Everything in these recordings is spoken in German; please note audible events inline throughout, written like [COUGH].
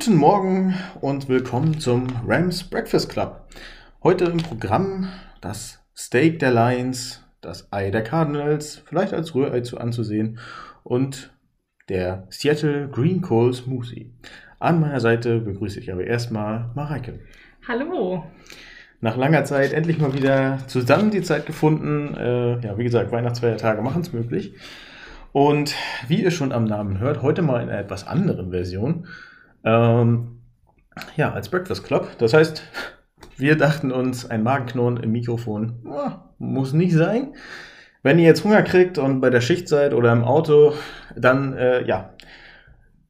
Guten Morgen und willkommen zum Rams Breakfast Club. Heute im Programm das Steak der Lions, das Ei der Cardinals, vielleicht als Rührei zu anzusehen und der Seattle Green Coal Smoothie. An meiner Seite begrüße ich aber erstmal Mareike. Hallo. Nach langer Zeit endlich mal wieder zusammen die Zeit gefunden. Äh, ja, wie gesagt, Weihnachtsfeiertage machen es möglich. Und wie ihr schon am Namen hört, heute mal in einer etwas anderen Version. Ähm, ja, als Breakfast Club. Das heißt, wir dachten uns, ein Magenknurren im Mikrofon oh, muss nicht sein. Wenn ihr jetzt Hunger kriegt und bei der Schicht seid oder im Auto, dann äh, ja,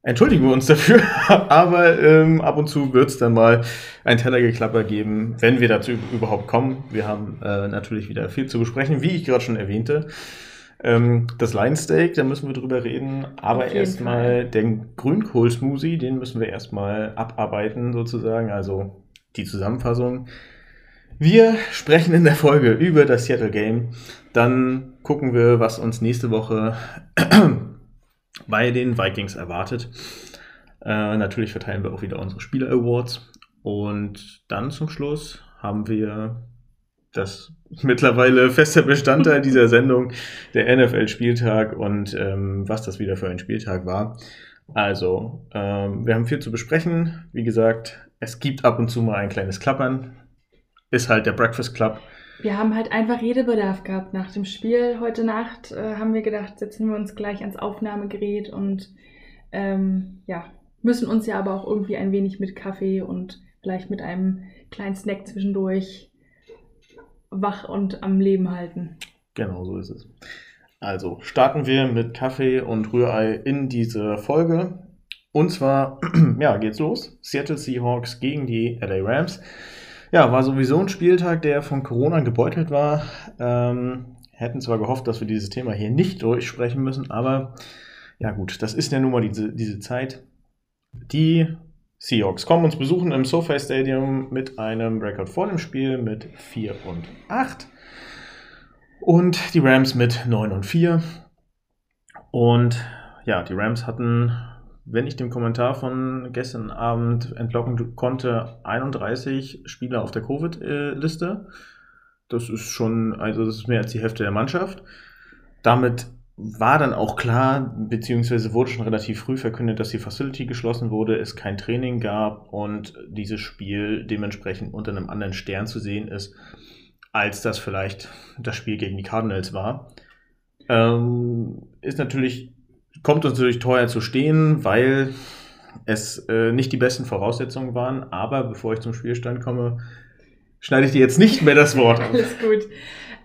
entschuldigen wir uns dafür. [LAUGHS] Aber ähm, ab und zu wird es dann mal ein Tellergeklapper geben, wenn wir dazu überhaupt kommen. Wir haben äh, natürlich wieder viel zu besprechen, wie ich gerade schon erwähnte. Ähm, das Lion Steak, da müssen wir drüber reden. Aber erstmal den Grünkohl-Smoothie, den müssen wir erstmal abarbeiten, sozusagen. Also die Zusammenfassung. Wir sprechen in der Folge über das Seattle Game. Dann gucken wir, was uns nächste Woche [CLEARS THROAT] bei den Vikings erwartet. Äh, natürlich verteilen wir auch wieder unsere Spieler Awards. Und dann zum Schluss haben wir das mittlerweile fester Bestandteil dieser Sendung, der NFL-Spieltag und ähm, was das wieder für ein Spieltag war. Also, ähm, wir haben viel zu besprechen. Wie gesagt, es gibt ab und zu mal ein kleines Klappern. Ist halt der Breakfast Club. Wir haben halt einfach Redebedarf gehabt. Nach dem Spiel heute Nacht äh, haben wir gedacht, setzen wir uns gleich ans Aufnahmegerät und ähm, ja, müssen uns ja aber auch irgendwie ein wenig mit Kaffee und vielleicht mit einem kleinen Snack zwischendurch wach und am Leben halten. Genau, so ist es. Also starten wir mit Kaffee und Rührei in diese Folge. Und zwar, [CLEARS THROAT] ja, geht's los. Seattle Seahawks gegen die LA Rams. Ja, war sowieso ein Spieltag, der von Corona gebeutelt war. Ähm, hätten zwar gehofft, dass wir dieses Thema hier nicht durchsprechen müssen, aber ja gut, das ist ja nun mal diese, diese Zeit. Die Seahawks kommen uns besuchen im SoFi Stadium mit einem Rekord vor dem Spiel mit 4 und 8. Und die Rams mit 9 und 4. Und ja, die Rams hatten, wenn ich dem Kommentar von gestern Abend entlocken konnte, 31 Spieler auf der Covid-Liste. Das ist schon, also das ist mehr als die Hälfte der Mannschaft. Damit war dann auch klar, beziehungsweise wurde schon relativ früh verkündet, dass die Facility geschlossen wurde, es kein Training gab und dieses Spiel dementsprechend unter einem anderen Stern zu sehen ist, als das vielleicht das Spiel gegen die Cardinals war. Ähm, ist natürlich, kommt uns natürlich teuer zu stehen, weil es äh, nicht die besten Voraussetzungen waren, aber bevor ich zum Spielstand komme, schneide ich dir jetzt nicht mehr das Wort auf. [LAUGHS] Alles gut.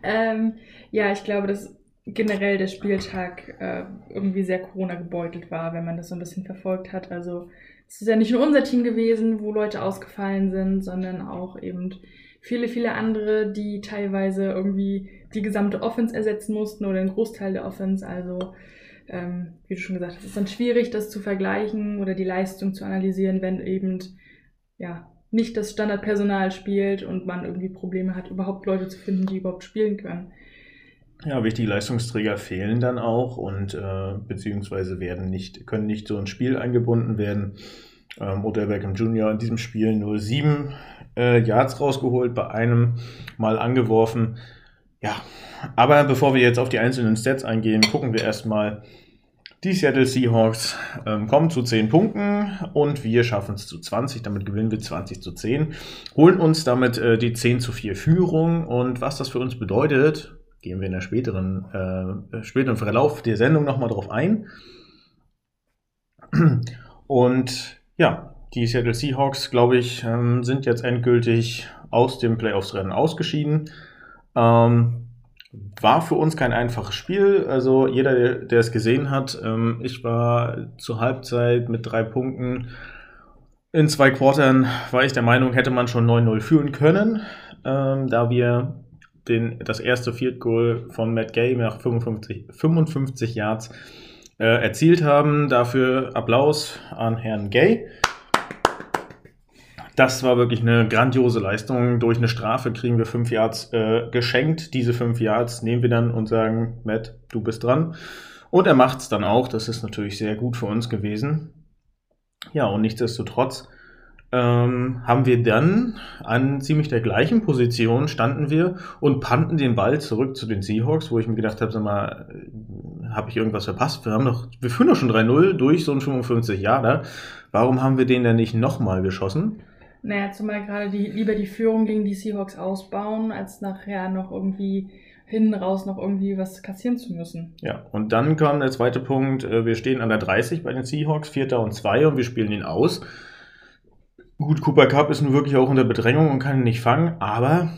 Ähm, ja, ich glaube, das generell der Spieltag äh, irgendwie sehr Corona gebeutelt war, wenn man das so ein bisschen verfolgt hat. Also es ist ja nicht nur unser Team gewesen, wo Leute ausgefallen sind, sondern auch eben viele, viele andere, die teilweise irgendwie die gesamte Offense ersetzen mussten oder einen Großteil der Offense. Also ähm, wie du schon gesagt hast, ist dann schwierig, das zu vergleichen oder die Leistung zu analysieren, wenn eben ja nicht das Standardpersonal spielt und man irgendwie Probleme hat, überhaupt Leute zu finden, die überhaupt spielen können. Ja, wichtige Leistungsträger fehlen dann auch und äh, beziehungsweise werden nicht, können nicht so ins Spiel eingebunden werden. Ähm, Odell Beckham Jr. in diesem Spiel nur sieben äh, Yards rausgeholt, bei einem Mal angeworfen. Ja, aber bevor wir jetzt auf die einzelnen Stats eingehen, gucken wir erstmal. Die Seattle Seahawks ähm, kommen zu 10 Punkten und wir schaffen es zu 20. Damit gewinnen wir 20 zu 10. Holen uns damit äh, die 10 zu 4 Führung. Und was das für uns bedeutet, gehen wir in der späteren, äh, späteren Verlauf der Sendung nochmal drauf ein. Und ja, die Seattle Seahawks, glaube ich, ähm, sind jetzt endgültig aus dem Playoffs-Rennen ausgeschieden. Ähm, war für uns kein einfaches Spiel. Also jeder, der, es gesehen hat, ähm, ich war zur Halbzeit mit drei Punkten. In zwei Quartern war ich der Meinung, hätte man schon 9-0 führen können, ähm, da wir den, das erste Field Goal von Matt Gay nach 55, 55 Yards äh, erzielt haben. Dafür Applaus an Herrn Gay. Das war wirklich eine grandiose Leistung. Durch eine Strafe kriegen wir fünf Yards äh, geschenkt. Diese fünf Yards nehmen wir dann und sagen, Matt, du bist dran. Und er macht es dann auch. Das ist natürlich sehr gut für uns gewesen. Ja, und nichtsdestotrotz ähm, haben wir dann an ziemlich der gleichen Position standen wir und pannten den Ball zurück zu den Seahawks, wo ich mir gedacht habe, sag mal, habe ich irgendwas verpasst? Wir haben doch, wir führen doch schon 3-0 durch so ein 55 Jahre. Warum haben wir den denn nicht nochmal geschossen? Naja, zumal gerade die, lieber die Führung gegen die Seahawks ausbauen, als nachher noch irgendwie hinten raus noch irgendwie was kassieren zu müssen. Ja, und dann kam der zweite Punkt, äh, wir stehen an der 30 bei den Seahawks, Vierter und Zwei und wir spielen ihn aus. Gut, Cooper Cup ist nun wirklich auch unter Bedrängung und kann ihn nicht fangen, aber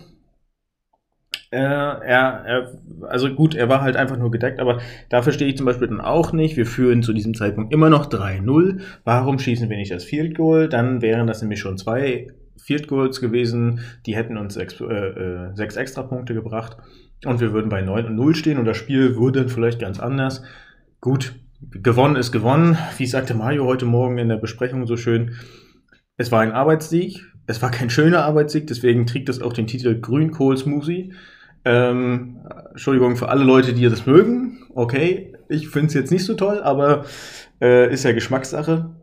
äh, er, er, also gut, er war halt einfach nur gedeckt, aber da verstehe ich zum Beispiel dann auch nicht. Wir führen zu diesem Zeitpunkt immer noch 3-0. Warum schießen wir nicht das Field Goal? Dann wären das nämlich schon zwei Field Goals gewesen, die hätten uns sechs, äh, äh, sechs extra Punkte gebracht und wir würden bei 9 und 0 stehen und das Spiel würde dann vielleicht ganz anders. Gut, gewonnen ist gewonnen. Wie sagte Mario heute Morgen in der Besprechung so schön, es war ein Arbeitssieg. Es war kein schöner Arbeitssieg, deswegen trägt es auch den Titel Grünkohl-Smoothie. Ähm, Entschuldigung für alle Leute, die das mögen. Okay, ich finde es jetzt nicht so toll, aber äh, ist ja Geschmackssache.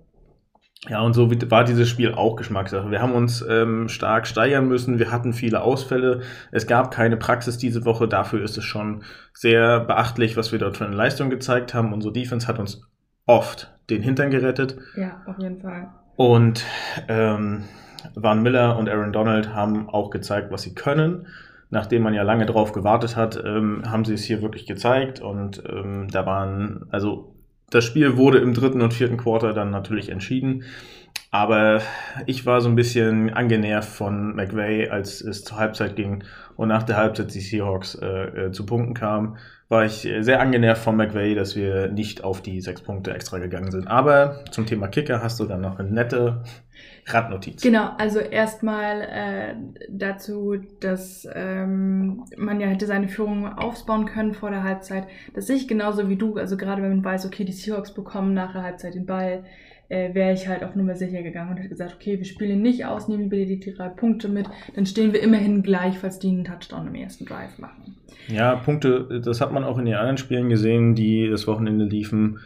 Ja, und so war dieses Spiel auch Geschmackssache. Wir haben uns ähm, stark steigern müssen. Wir hatten viele Ausfälle. Es gab keine Praxis diese Woche. Dafür ist es schon sehr beachtlich, was wir dort für eine Leistung gezeigt haben. Unsere Defense hat uns oft den Hintern gerettet. Ja, auf jeden Fall. Und ähm, Van Miller und Aaron Donald haben auch gezeigt, was sie können. Nachdem man ja lange drauf gewartet hat, ähm, haben sie es hier wirklich gezeigt. Und ähm, da waren, also das Spiel wurde im dritten und vierten Quarter dann natürlich entschieden. Aber ich war so ein bisschen angenervt von McVay, als es zur Halbzeit ging und nach der Halbzeit die Seahawks äh, äh, zu Punkten kamen, war ich sehr angenervt von McVay, dass wir nicht auf die sechs Punkte extra gegangen sind. Aber zum Thema Kicker hast du dann noch eine nette Randnotiz. Genau, also erstmal äh, dazu, dass ähm, man ja hätte seine Führung aufbauen können vor der Halbzeit. Das sehe ich genauso wie du. Also gerade wenn man weiß, okay, die Seahawks bekommen nach der Halbzeit den Ball, äh, wäre ich halt auf Nummer sicher gegangen und hätte gesagt, okay, wir spielen nicht aus, nehmen bitte die, drei Punkte mit, dann stehen wir immerhin gleich, falls die einen Touchdown im ersten Drive machen. Ja, Punkte, das hat man auch in den anderen Spielen gesehen, die das Wochenende liefen.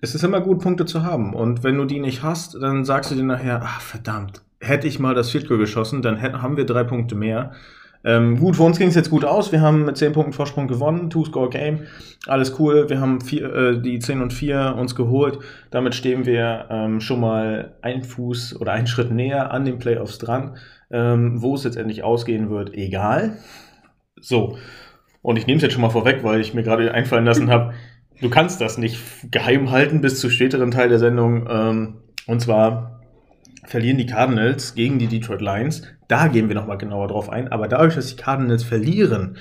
Es ist immer gut, Punkte zu haben. Und wenn du die nicht hast, dann sagst du dir nachher, ach verdammt, hätte ich mal das Field Goal geschossen, dann haben wir drei Punkte mehr. Ähm, gut, für uns ging es jetzt gut aus. Wir haben mit 10 Punkten Vorsprung gewonnen, Two-Score-Game. Alles cool. Wir haben vier, äh, die 10 und 4 uns geholt. Damit stehen wir ähm, schon mal ein Fuß oder einen Schritt näher an den Playoffs dran. Ähm, wo es jetzt endlich ausgehen wird, egal. So. Und ich nehme es jetzt schon mal vorweg, weil ich mir gerade einfallen lassen habe, du kannst das nicht geheim halten bis zu späteren Teil der Sendung. Ähm, und zwar verlieren die Cardinals gegen die Detroit Lions. Da gehen wir nochmal genauer drauf ein. Aber dadurch, dass die Cardinals verlieren,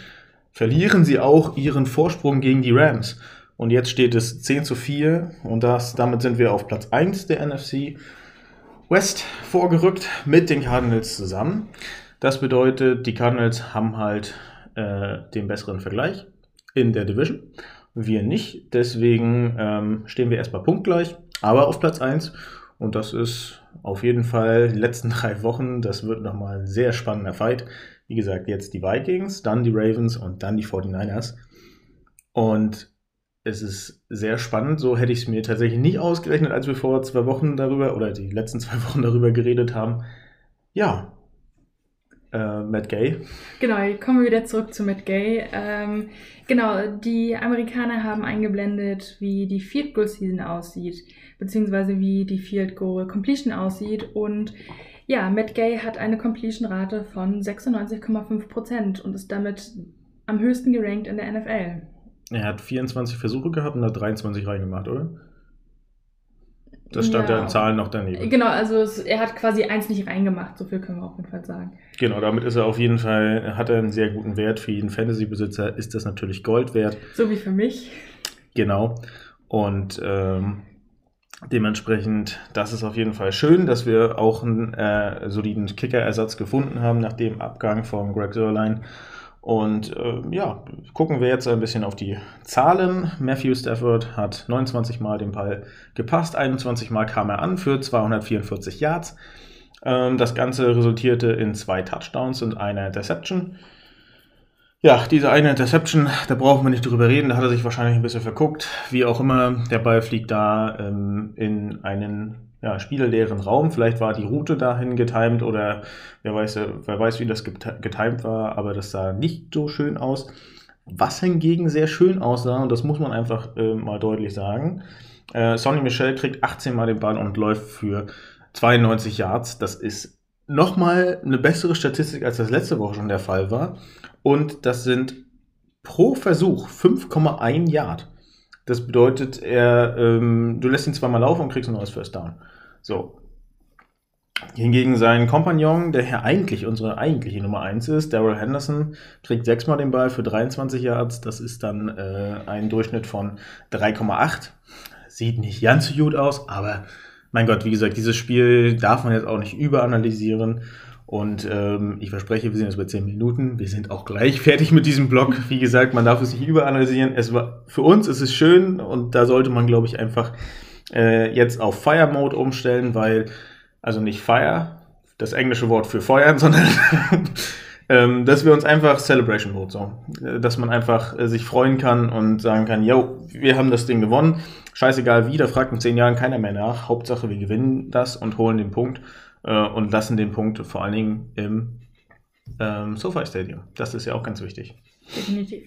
verlieren sie auch ihren Vorsprung gegen die Rams. Und jetzt steht es 10 zu 4 und das, damit sind wir auf Platz 1 der NFC West vorgerückt mit den Cardinals zusammen. Das bedeutet, die Cardinals haben halt äh, den besseren Vergleich in der Division. Wir nicht. Deswegen ähm, stehen wir erstmal punktgleich, aber auf Platz 1. Und das ist auf jeden Fall die letzten [LAUGHS] drei Wochen. Das wird nochmal ein sehr spannender Fight. Wie gesagt, jetzt die Vikings, dann die Ravens und dann die 49ers. Und es ist sehr spannend. So hätte ich es mir tatsächlich nicht ausgerechnet, als wir vor zwei Wochen darüber oder die letzten [LAUGHS] zwei Wochen darüber geredet haben. Ja, äh, Matt Gay. Genau, kommen wir wieder zurück zu Matt Gay. Ähm, genau, die Amerikaner haben eingeblendet, wie die Field Goal Season aussieht, beziehungsweise wie die Field Goal Completion aussieht. Und ja, Matt Gay hat eine Completion Rate von 96,5% und ist damit am höchsten gerankt in der NFL. Er hat 24 Versuche gehabt und hat 23 reingemacht, oder? Das stand ja, ja in Zahlen noch daneben. Genau, also es, er hat quasi eins nicht reingemacht, so viel können wir auf jeden Fall sagen. Genau, damit ist er auf jeden Fall, hat er einen sehr guten Wert. Für jeden Fantasy-Besitzer ist das natürlich Gold wert. So wie für mich. Genau. Und ähm, dementsprechend, das ist auf jeden Fall schön, dass wir auch einen äh, soliden Kicker-Ersatz gefunden haben nach dem Abgang von Greg Sörlein. Und äh, ja, gucken wir jetzt ein bisschen auf die Zahlen. Matthew Stafford hat 29 Mal den Ball gepasst, 21 Mal kam er an für 244 Yards. Ähm, das Ganze resultierte in zwei Touchdowns und einer Interception. Ja, diese eine Interception, da brauchen wir nicht drüber reden, da hat er sich wahrscheinlich ein bisschen verguckt. Wie auch immer, der Ball fliegt da ähm, in einen ja, spieleleeren Raum. Vielleicht war die Route dahin getimed oder wer weiß, wer weiß, wie das getimed war, aber das sah nicht so schön aus. Was hingegen sehr schön aussah, und das muss man einfach äh, mal deutlich sagen, äh, Sonny Michel kriegt 18 Mal den Ball und läuft für 92 Yards. Das ist nochmal eine bessere Statistik, als das letzte Woche schon der Fall war. Und das sind pro Versuch 5,1 Yard. Das bedeutet, er, ähm, du lässt ihn zweimal laufen und kriegst ein neues First Down. So. Hingegen sein Kompagnon, der hier eigentlich unsere eigentliche Nummer 1 ist, Daryl Henderson, kriegt sechsmal den Ball für 23 Yards. Das ist dann äh, ein Durchschnitt von 3,8. Sieht nicht ganz so gut aus, aber mein Gott, wie gesagt, dieses Spiel darf man jetzt auch nicht überanalysieren. Und ähm, ich verspreche, wir sind jetzt bei 10 Minuten. Wir sind auch gleich [LAUGHS] fertig mit diesem Blog. Wie gesagt, man darf es nicht überanalysieren. Es war, für uns ist es schön und da sollte man, glaube ich, einfach äh, jetzt auf Fire Mode umstellen, weil, also nicht Fire, das englische Wort für feuern, [LAUGHS] sondern ähm, dass wir uns einfach Celebration Mode so, dass man einfach äh, sich freuen kann und sagen kann, yo, wir haben das Ding gewonnen. Scheißegal wie, da fragt in zehn Jahren keiner mehr nach. Hauptsache, wir gewinnen das und holen den Punkt äh, und lassen den Punkt vor allen Dingen im ähm, SoFi Stadium. Das ist ja auch ganz wichtig. Definitiv.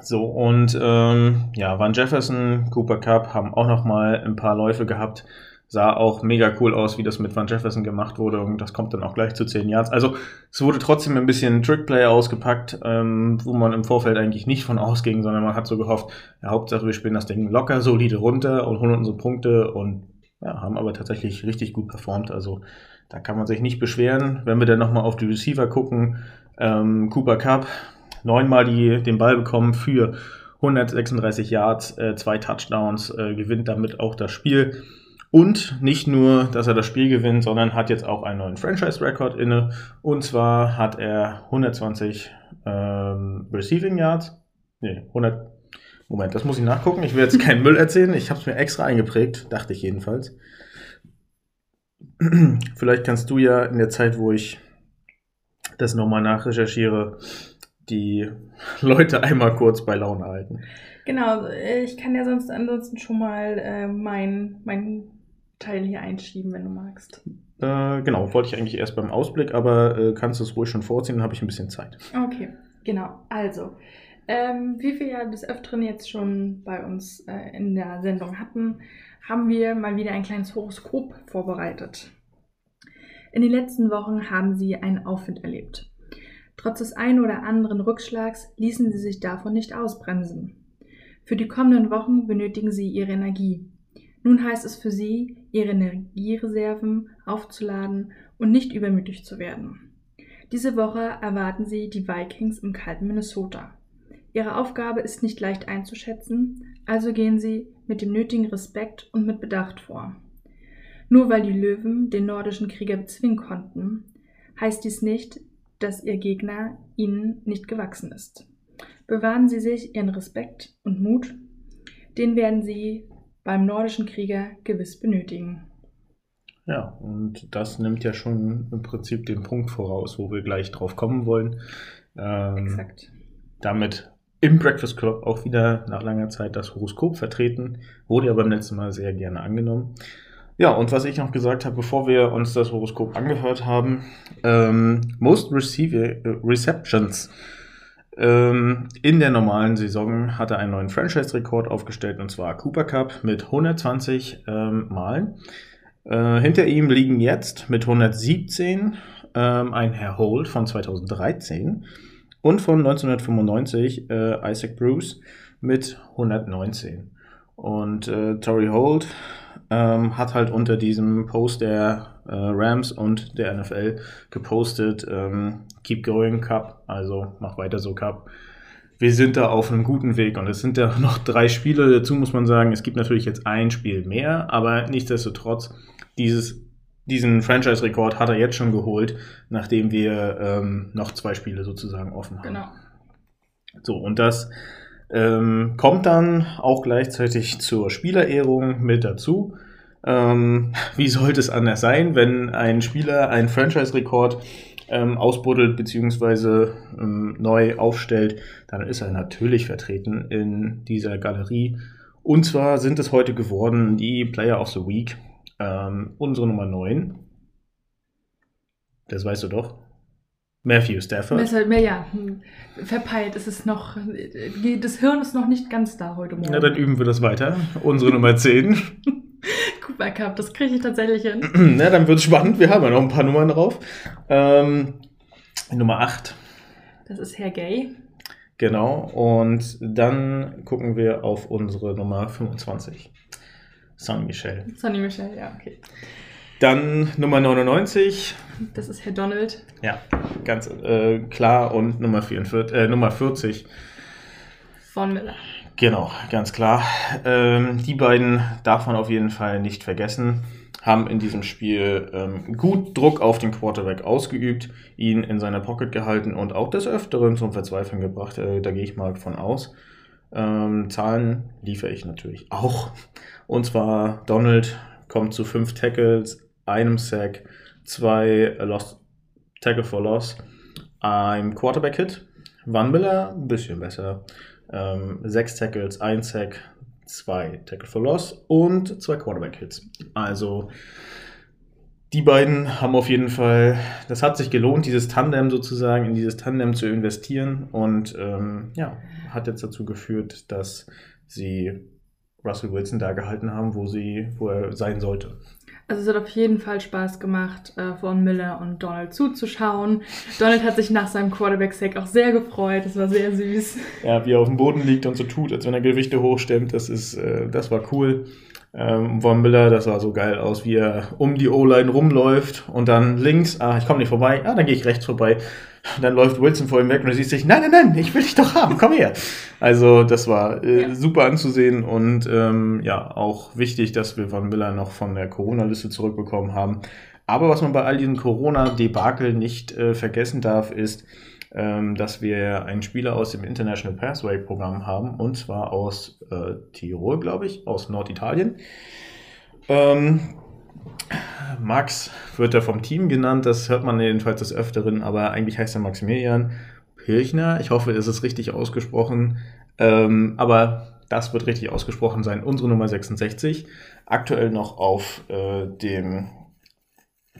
So, und ähm, ja, Van Jefferson, Cooper Cup haben auch noch mal ein paar Läufe gehabt. Sah auch mega cool aus, wie das mit Van Jefferson gemacht wurde. Und das kommt dann auch gleich zu 10 Yards. Also es wurde trotzdem ein bisschen Trickplay ausgepackt, ähm, wo man im Vorfeld eigentlich nicht von ausging, sondern man hat so gehofft, ja, Hauptsache wir spielen das Ding locker, solide runter und holen unsere Punkte und ja, haben aber tatsächlich richtig gut performt. Also da kann man sich nicht beschweren. Wenn wir dann nochmal auf die Receiver gucken, ähm, Cooper Cup, neunmal die, den Ball bekommen für 136 Yards, äh, zwei Touchdowns, äh, gewinnt damit auch das Spiel. Und nicht nur, dass er das Spiel gewinnt, sondern hat jetzt auch einen neuen Franchise-Rekord inne. Und zwar hat er 120 ähm, Receiving Yards. Nee, 100. Moment, das muss ich nachgucken. Ich will jetzt keinen Müll erzählen. Ich habe es mir extra eingeprägt, dachte ich jedenfalls. [CLEARS THROAT] Vielleicht kannst du ja in der Zeit, wo ich das nochmal nachrecherchiere, die Leute einmal kurz bei Laune halten. Genau, ich kann ja sonst ansonsten schon mal äh, mein, mein Teil hier einschieben, wenn du magst. Äh, genau, wollte ich eigentlich erst beim Ausblick, aber äh, kannst du es ruhig schon vorziehen, dann habe ich ein bisschen Zeit. Okay, genau. Also, ähm, wie wir ja des Öfteren jetzt schon bei uns äh, in der Sendung hatten, haben wir mal wieder ein kleines Horoskop vorbereitet. In den letzten Wochen haben sie einen Aufwind erlebt. Trotz des einen oder anderen Rückschlags ließen sie sich davon nicht ausbremsen. Für die kommenden Wochen benötigen sie ihre Energie. Nun heißt es für sie, ihre Energiereserven aufzuladen und nicht übermütig zu werden. Diese Woche erwarten sie die Vikings im kalten Minnesota. Ihre Aufgabe ist nicht leicht einzuschätzen, also gehen sie mit dem nötigen Respekt und mit Bedacht vor. Nur weil die Löwen den nordischen Krieger bezwingen konnten, heißt dies nicht, dass ihr Gegner ihnen nicht gewachsen ist. Bewahren Sie sich Ihren Respekt und Mut, den werden Sie beim nordischen Krieger gewiss benötigen. Ja, und das nimmt ja schon im Prinzip den Punkt voraus, wo wir gleich drauf kommen wollen. Ähm, Exakt. Damit im Breakfast Club auch wieder nach langer Zeit das Horoskop vertreten, wurde ja beim letzten Mal sehr gerne angenommen. Ja, und was ich noch gesagt habe, bevor wir uns das Horoskop angehört haben, ähm, Most Receive, äh, Receptions ähm, in der normalen Saison hat er einen neuen Franchise-Rekord aufgestellt und zwar Cooper Cup mit 120 ähm, Malen. Äh, hinter ihm liegen jetzt mit 117 ähm, ein Herr Holt von 2013 und von 1995 äh, Isaac Bruce mit 119. Und äh, Tory Holt ähm, hat halt unter diesem Post der äh, Rams und der NFL gepostet, ähm, Keep Going Cup, also mach weiter so Cup. Wir sind da auf einem guten Weg und es sind ja [LAUGHS] noch drei Spiele. Dazu muss man sagen, es gibt natürlich jetzt ein Spiel mehr, aber nichtsdestotrotz, dieses, diesen Franchise-Rekord hat er jetzt schon geholt, nachdem wir ähm, noch zwei Spiele sozusagen offen haben. Genau. So, und das ähm, kommt dann auch gleichzeitig zur Spielerehrung mit dazu. Ähm, [LAUGHS] wie sollte es anders sein, wenn ein Spieler einen Franchise-Rekord ähm, ausbuddelt bzw. Ähm, neu aufstellt, dann ist er natürlich vertreten in dieser Galerie. Und zwar sind es heute geworden die Player of the Week. Ähm, unsere Nummer 9. Das weißt du doch. Matthew Stafford. Deshalb, ja, hm, verpeilt. Es ist noch, das Hirn ist noch nicht ganz da heute Morgen. Na, dann üben wir das weiter. Unsere Nummer 10. [LAUGHS] Cooper Cup, das kriege ich tatsächlich hin. [CLEARS THROAT] Na, dann wird es spannend. Wir haben ja noch ein paar Nummern drauf. Ähm, Nummer 8. Das ist Herr Gay. Genau. Und dann gucken wir auf unsere Nummer 25. Sonny Michel. Sonny Michel, ja, okay. Dann Nummer 99. Das ist Herr Donald. Ja, ganz äh, klar. Und Nummer, 44, äh, Nummer 40. Von Miller. Genau, ganz klar. Ähm, die beiden darf man auf jeden Fall nicht vergessen. Haben in diesem Spiel ähm, gut Druck auf den Quarterback ausgeübt, ihn in seiner Pocket gehalten und auch des Öfteren zum Verzweifeln gebracht. Äh, da gehe ich mal von aus. Ähm, Zahlen liefere ich natürlich auch. Und zwar Donald kommt zu fünf Tackles, einem Sack, zwei Lost Tackle for Loss, einem Quarterback-Hit. Van Miller ein bisschen besser. Ähm, sechs Tackles, ein Sack, zwei Tackle for Loss und zwei Quarterback-Hits. Also die beiden haben auf jeden Fall, das hat sich gelohnt, dieses Tandem sozusagen, in dieses Tandem zu investieren und ähm, ja, hat jetzt dazu geführt, dass sie Russell Wilson da gehalten haben, wo, sie, wo er sein sollte. Also es hat auf jeden Fall Spaß gemacht, äh, von Miller und Donald zuzuschauen. Donald hat sich nach seinem Quarterback-Sack auch sehr gefreut. Das war sehr süß. Ja, wie er auf dem Boden liegt und so tut, als wenn er Gewichte hochstemmt. Das ist, äh, das war cool. Ähm, Von Miller, das sah so geil aus, wie er um die O-Line rumläuft und dann links, ah, ich komme nicht vorbei, ah, dann gehe ich rechts vorbei. Dann läuft Wilson vor ihm weg und er sieht sich, nein, nein, nein, ich will dich doch haben, komm her. Also das war äh, ja. super anzusehen und ähm, ja, auch wichtig, dass wir Von Miller noch von der Corona-Liste zurückbekommen haben. Aber was man bei all diesen Corona-Debakel nicht äh, vergessen darf, ist, ähm, dass wir einen Spieler aus dem International Pathway Programm haben, und zwar aus äh, Tirol, glaube ich, aus Norditalien. Ähm, Max wird er vom Team genannt, das hört man jedenfalls des Öfteren, aber eigentlich heißt er Maximilian Pirchner. Ich hoffe, es ist richtig ausgesprochen. Ähm, aber das wird richtig ausgesprochen sein. Unsere Nummer 66. Aktuell noch auf äh, dem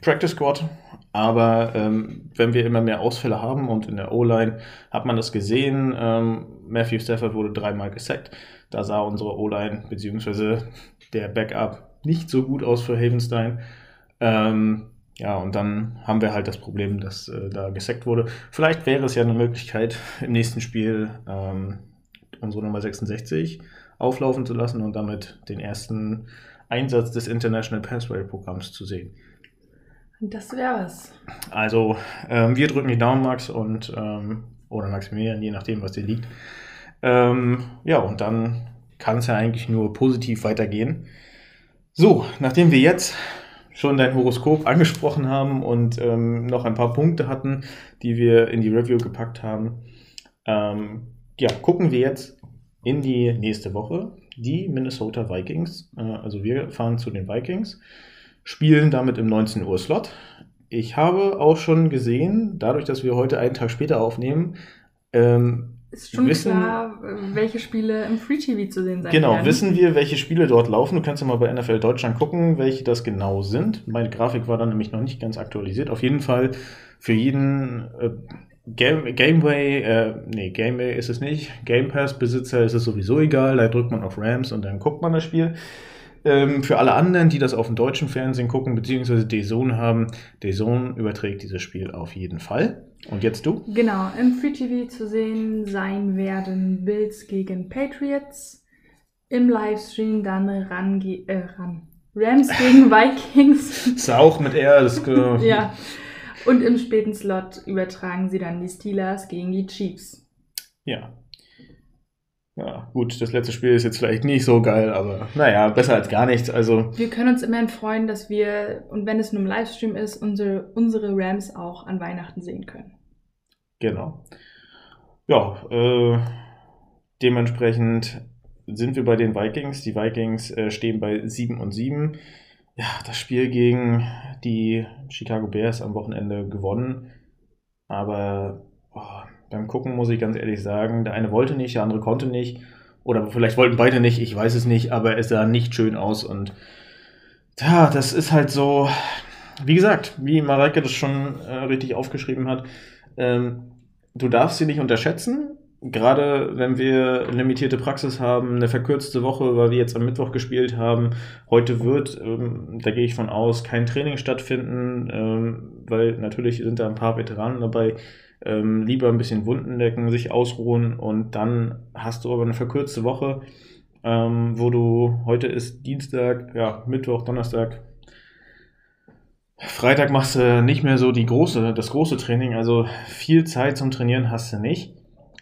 Practice Squad aber ähm, wenn wir immer mehr Ausfälle haben und in der O-Line hat man das gesehen, ähm, Matthew Stafford wurde dreimal gesackt. Da sah unsere O-Line bzw. der Backup nicht so gut aus für Havenstein. Ähm, ja, und dann haben wir halt das Problem, dass äh, da gesackt wurde. Vielleicht wäre es ja eine Möglichkeit, [LAUGHS] im nächsten Spiel ähm, unsere Nummer 66 auflaufen zu lassen und damit den ersten Einsatz des International Passway Programms zu sehen. Das wäre was. Also, ähm, wir drücken die Daumen, Max, und ähm, oder Maximilian, je nachdem, was dir liegt. Ähm, ja, und dann kann es ja eigentlich nur positiv weitergehen. So, nachdem wir jetzt schon dein Horoskop angesprochen haben und ähm, noch ein paar Punkte hatten, die wir in die Review gepackt haben, ähm, ja, gucken wir jetzt in die nächste Woche. Die Minnesota Vikings. Äh, also wir fahren zu den Vikings spielen damit im 19 Uhr Slot. Ich habe auch schon gesehen, dadurch, dass wir heute einen Tag später aufnehmen, ähm, ist schon wissen, klar, welche Spiele im Free TV zu sehen sein genau, werden. Wissen wir, welche Spiele dort laufen. Du kannst ja mal bei NFL Deutschland gucken, welche das genau sind. Meine Grafik war dann nämlich noch nicht ganz aktualisiert. Auf jeden Fall für jeden äh, Game, Gameway, äh, nee, Gameway ist es nicht. Game Pass Besitzer ist es sowieso egal. Da drückt man auf Rams und dann guckt man das Spiel. Ähm, für alle anderen, die das auf dem deutschen Fernsehen gucken, beziehungsweise DAZN haben, DAZN überträgt dieses Spiel auf jeden Fall. Und jetzt du? Genau, im Free TV zu sehen sein werden Bills gegen Patriots. Im Livestream dann ran, äh, ran. Rams gegen [LAUGHS] Vikings. Ist auch mit R. Das, äh, [LAUGHS] ja. Und im späten Slot übertragen sie dann die Steelers gegen die Chiefs. Ja, ja, gut, das letzte Spiel ist jetzt vielleicht nicht so geil, aber naja, besser als gar nichts. Also wir können uns immerhin freuen, dass wir, und wenn es nur im Livestream ist, unsere, unsere Rams auch an Weihnachten sehen können. Genau. Ja, äh, dementsprechend sind wir bei den Vikings. Die Vikings äh, stehen bei 7 und 7. Ja, das Spiel gegen die Chicago Bears am Wochenende gewonnen. Aber oh, beim Gucken muss ich ganz ehrlich sagen, der eine wollte nicht, der andere konnte nicht. Oder vielleicht wollten beide nicht, ich weiß es nicht, aber es sah nicht schön aus und Ja, das ist halt so, wie gesagt, wie Mareike das schon äh, richtig aufgeschrieben hat, ähm, du darfst sie nicht unterschätzen. Gerade wenn wir limitierte Praxis haben, eine verkürzte Woche, weil wir jetzt am Mittwoch gespielt haben. Heute wird, ähm, da gehe ich von aus, kein Training stattfinden, ähm, weil natürlich sind da ein paar Veteranen dabei. Ähm, lieber ein bisschen Wunden decken, sich ausruhen und dann hast du aber eine verkürzte Woche, ähm, wo du, heute ist Dienstag, ja, Mittwoch, Donnerstag, Freitag machst du nicht mehr so die große, das große Training, also viel Zeit zum Trainieren hast du nicht.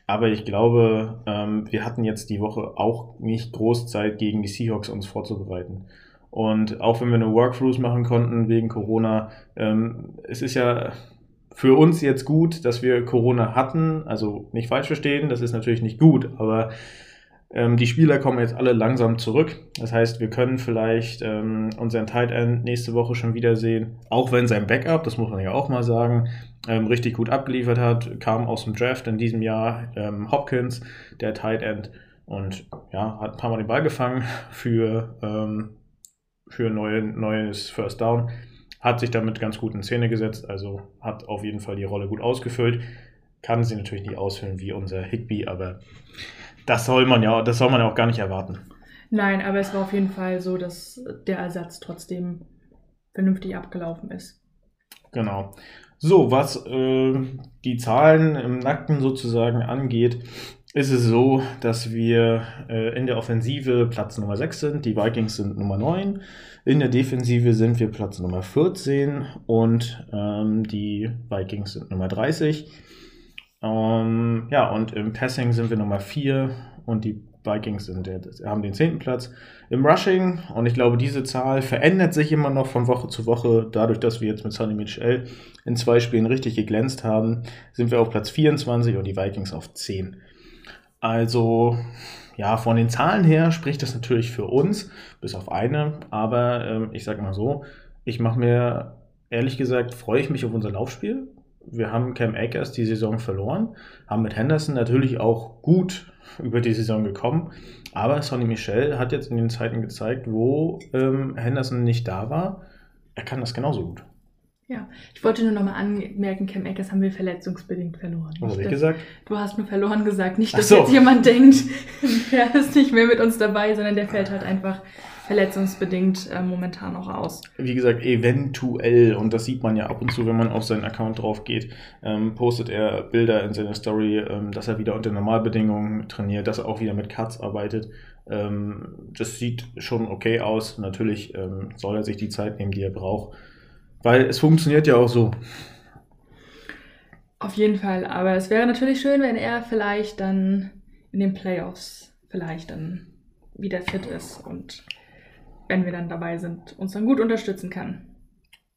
Aber ich glaube, ähm, wir hatten jetzt die Woche auch nicht groß Zeit, gegen die Seahawks uns vorzubereiten. Und auch wenn wir eine Workthroughs machen konnten wegen Corona, ähm, es ist ja für uns jetzt gut, dass wir Corona hatten. Also nicht falsch verstehen, das ist natürlich nicht gut, aber ähm, die Spieler kommen jetzt alle langsam zurück. Das heißt, wir können vielleicht ähm, unseren Tight End nächste Woche schon wiedersehen. Auch wenn sein Backup, das muss man ja auch mal sagen, ähm, richtig gut abgeliefert hat, kam aus dem Draft in diesem Jahr ähm, Hopkins, der Tight End, und ja, hat ein paar Mal den Ball gefangen für, ähm, für neue, neues First Down. Hat sich damit ganz gut in Szene gesetzt, also hat auf jeden Fall die Rolle gut ausgefüllt. Kann sie natürlich nicht ausfüllen wie unser Higby, aber das soll man ja, das soll man ja auch gar nicht erwarten. Nein, aber es war auf jeden Fall so, dass der Ersatz trotzdem vernünftig abgelaufen ist. Genau. So, was äh, die Zahlen im Nackten sozusagen angeht, ist es so, dass wir äh, in der Offensive Platz Nummer 6 sind, die Vikings sind Nummer 9, in der Defensive sind wir Platz Nummer 14 und ähm, die Vikings sind Nummer 30. Ähm, ja, und im Passing sind wir Nummer 4 und die Vikings sind haben den 10. Platz. Im Rushing, und ich glaube, diese Zahl verändert sich immer noch von Woche zu Woche. Dadurch, dass wir jetzt mit Sonny Michel in zwei Spielen richtig geglänzt haben, sind wir auf Platz 24 und die Vikings auf 10. Also, ja, von den Zahlen her spricht das natürlich für uns, bis auf eine. Aber ähm, ich sage mal so, ich mache mir, ehrlich gesagt, freue ich mich auf unser Laufspiel wir haben Cam Akers die Saison verloren, haben mit Henderson natürlich auch gut [LAUGHS] über die Saison gekommen, aber Sonny Michel hat jetzt in den Zeiten gezeigt, wo ähm, Henderson nicht da war, er kann das genauso gut. Ja, ich wollte nur nochmal anmerken, Cam Akers haben wir verletzungsbedingt verloren. Was habe ich gesagt? Du hast nur verloren gesagt, nicht, dass so. jetzt jemand denkt, [LAUGHS] der ist nicht mehr mit uns dabei, sondern der fällt halt einfach verletzungsbedingt äh, momentan noch aus. Wie gesagt, eventuell, und das sieht man ja ab und zu, wenn man auf seinen Account drauf geht, ähm, postet er Bilder in seiner Story, ähm, dass er wieder unter Normalbedingungen trainiert, dass er auch wieder mit Cuts arbeitet. Ähm, das sieht schon okay aus. Natürlich ähm, soll er sich die Zeit nehmen, die er braucht, weil es funktioniert ja auch so. Auf jeden Fall, aber es wäre natürlich schön, wenn er vielleicht dann in den Playoffs vielleicht dann wieder fit ist und wenn wir dann dabei sind, uns dann gut unterstützen kann.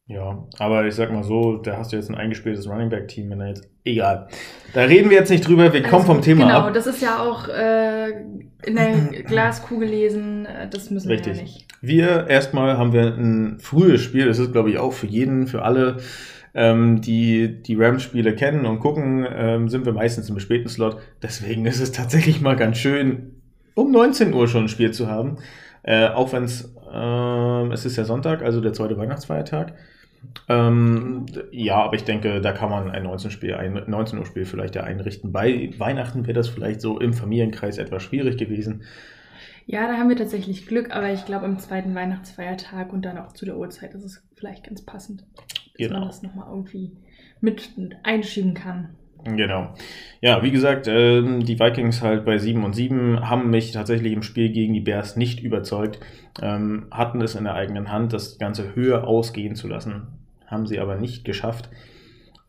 Ja, aber ich sag mal so, da hast du jetzt ein eingespieltes Running Back Team, wenn er jetzt egal. Da reden wir jetzt nicht drüber, wir also, kommen vom Thema genau, ab. Genau, das ist ja auch äh, in der Glaskugel lesen, äh, das müssen Richtig. wir ja nicht. Wir erstmal haben wir ein frühes Spiel, das ist glaube ich auch für jeden, für alle, ähm, die die Rams-Spiele kennen und gucken, ähm, sind wir meistens im späten Slot. Deswegen ist es tatsächlich mal ganz schön, um 19 Uhr schon ein Spiel zu haben. Äh, auch wenn es, äh, es ist ja Sonntag, also der zweite Weihnachtsfeiertag. Ähm, ja, aber ich denke, da kann man ein 19, Spiel, ein 19 Uhr Spiel vielleicht ja einrichten. Bei Weihnachten wäre das vielleicht so im Familienkreis etwas schwierig gewesen. Ja, da haben wir tatsächlich Glück, aber ich glaube, am zweiten Weihnachtsfeiertag und dann auch zu der Uhrzeit ist es vielleicht ganz passend, dass genau. man das nochmal irgendwie mit einschieben kann. Genau. Ja, wie gesagt, äh, die Vikings halt bei 7 und 7 haben mich tatsächlich im Spiel gegen die Bears nicht überzeugt, ähm, hatten es in der eigenen Hand, das Ganze höher ausgehen zu lassen, haben sie aber nicht geschafft.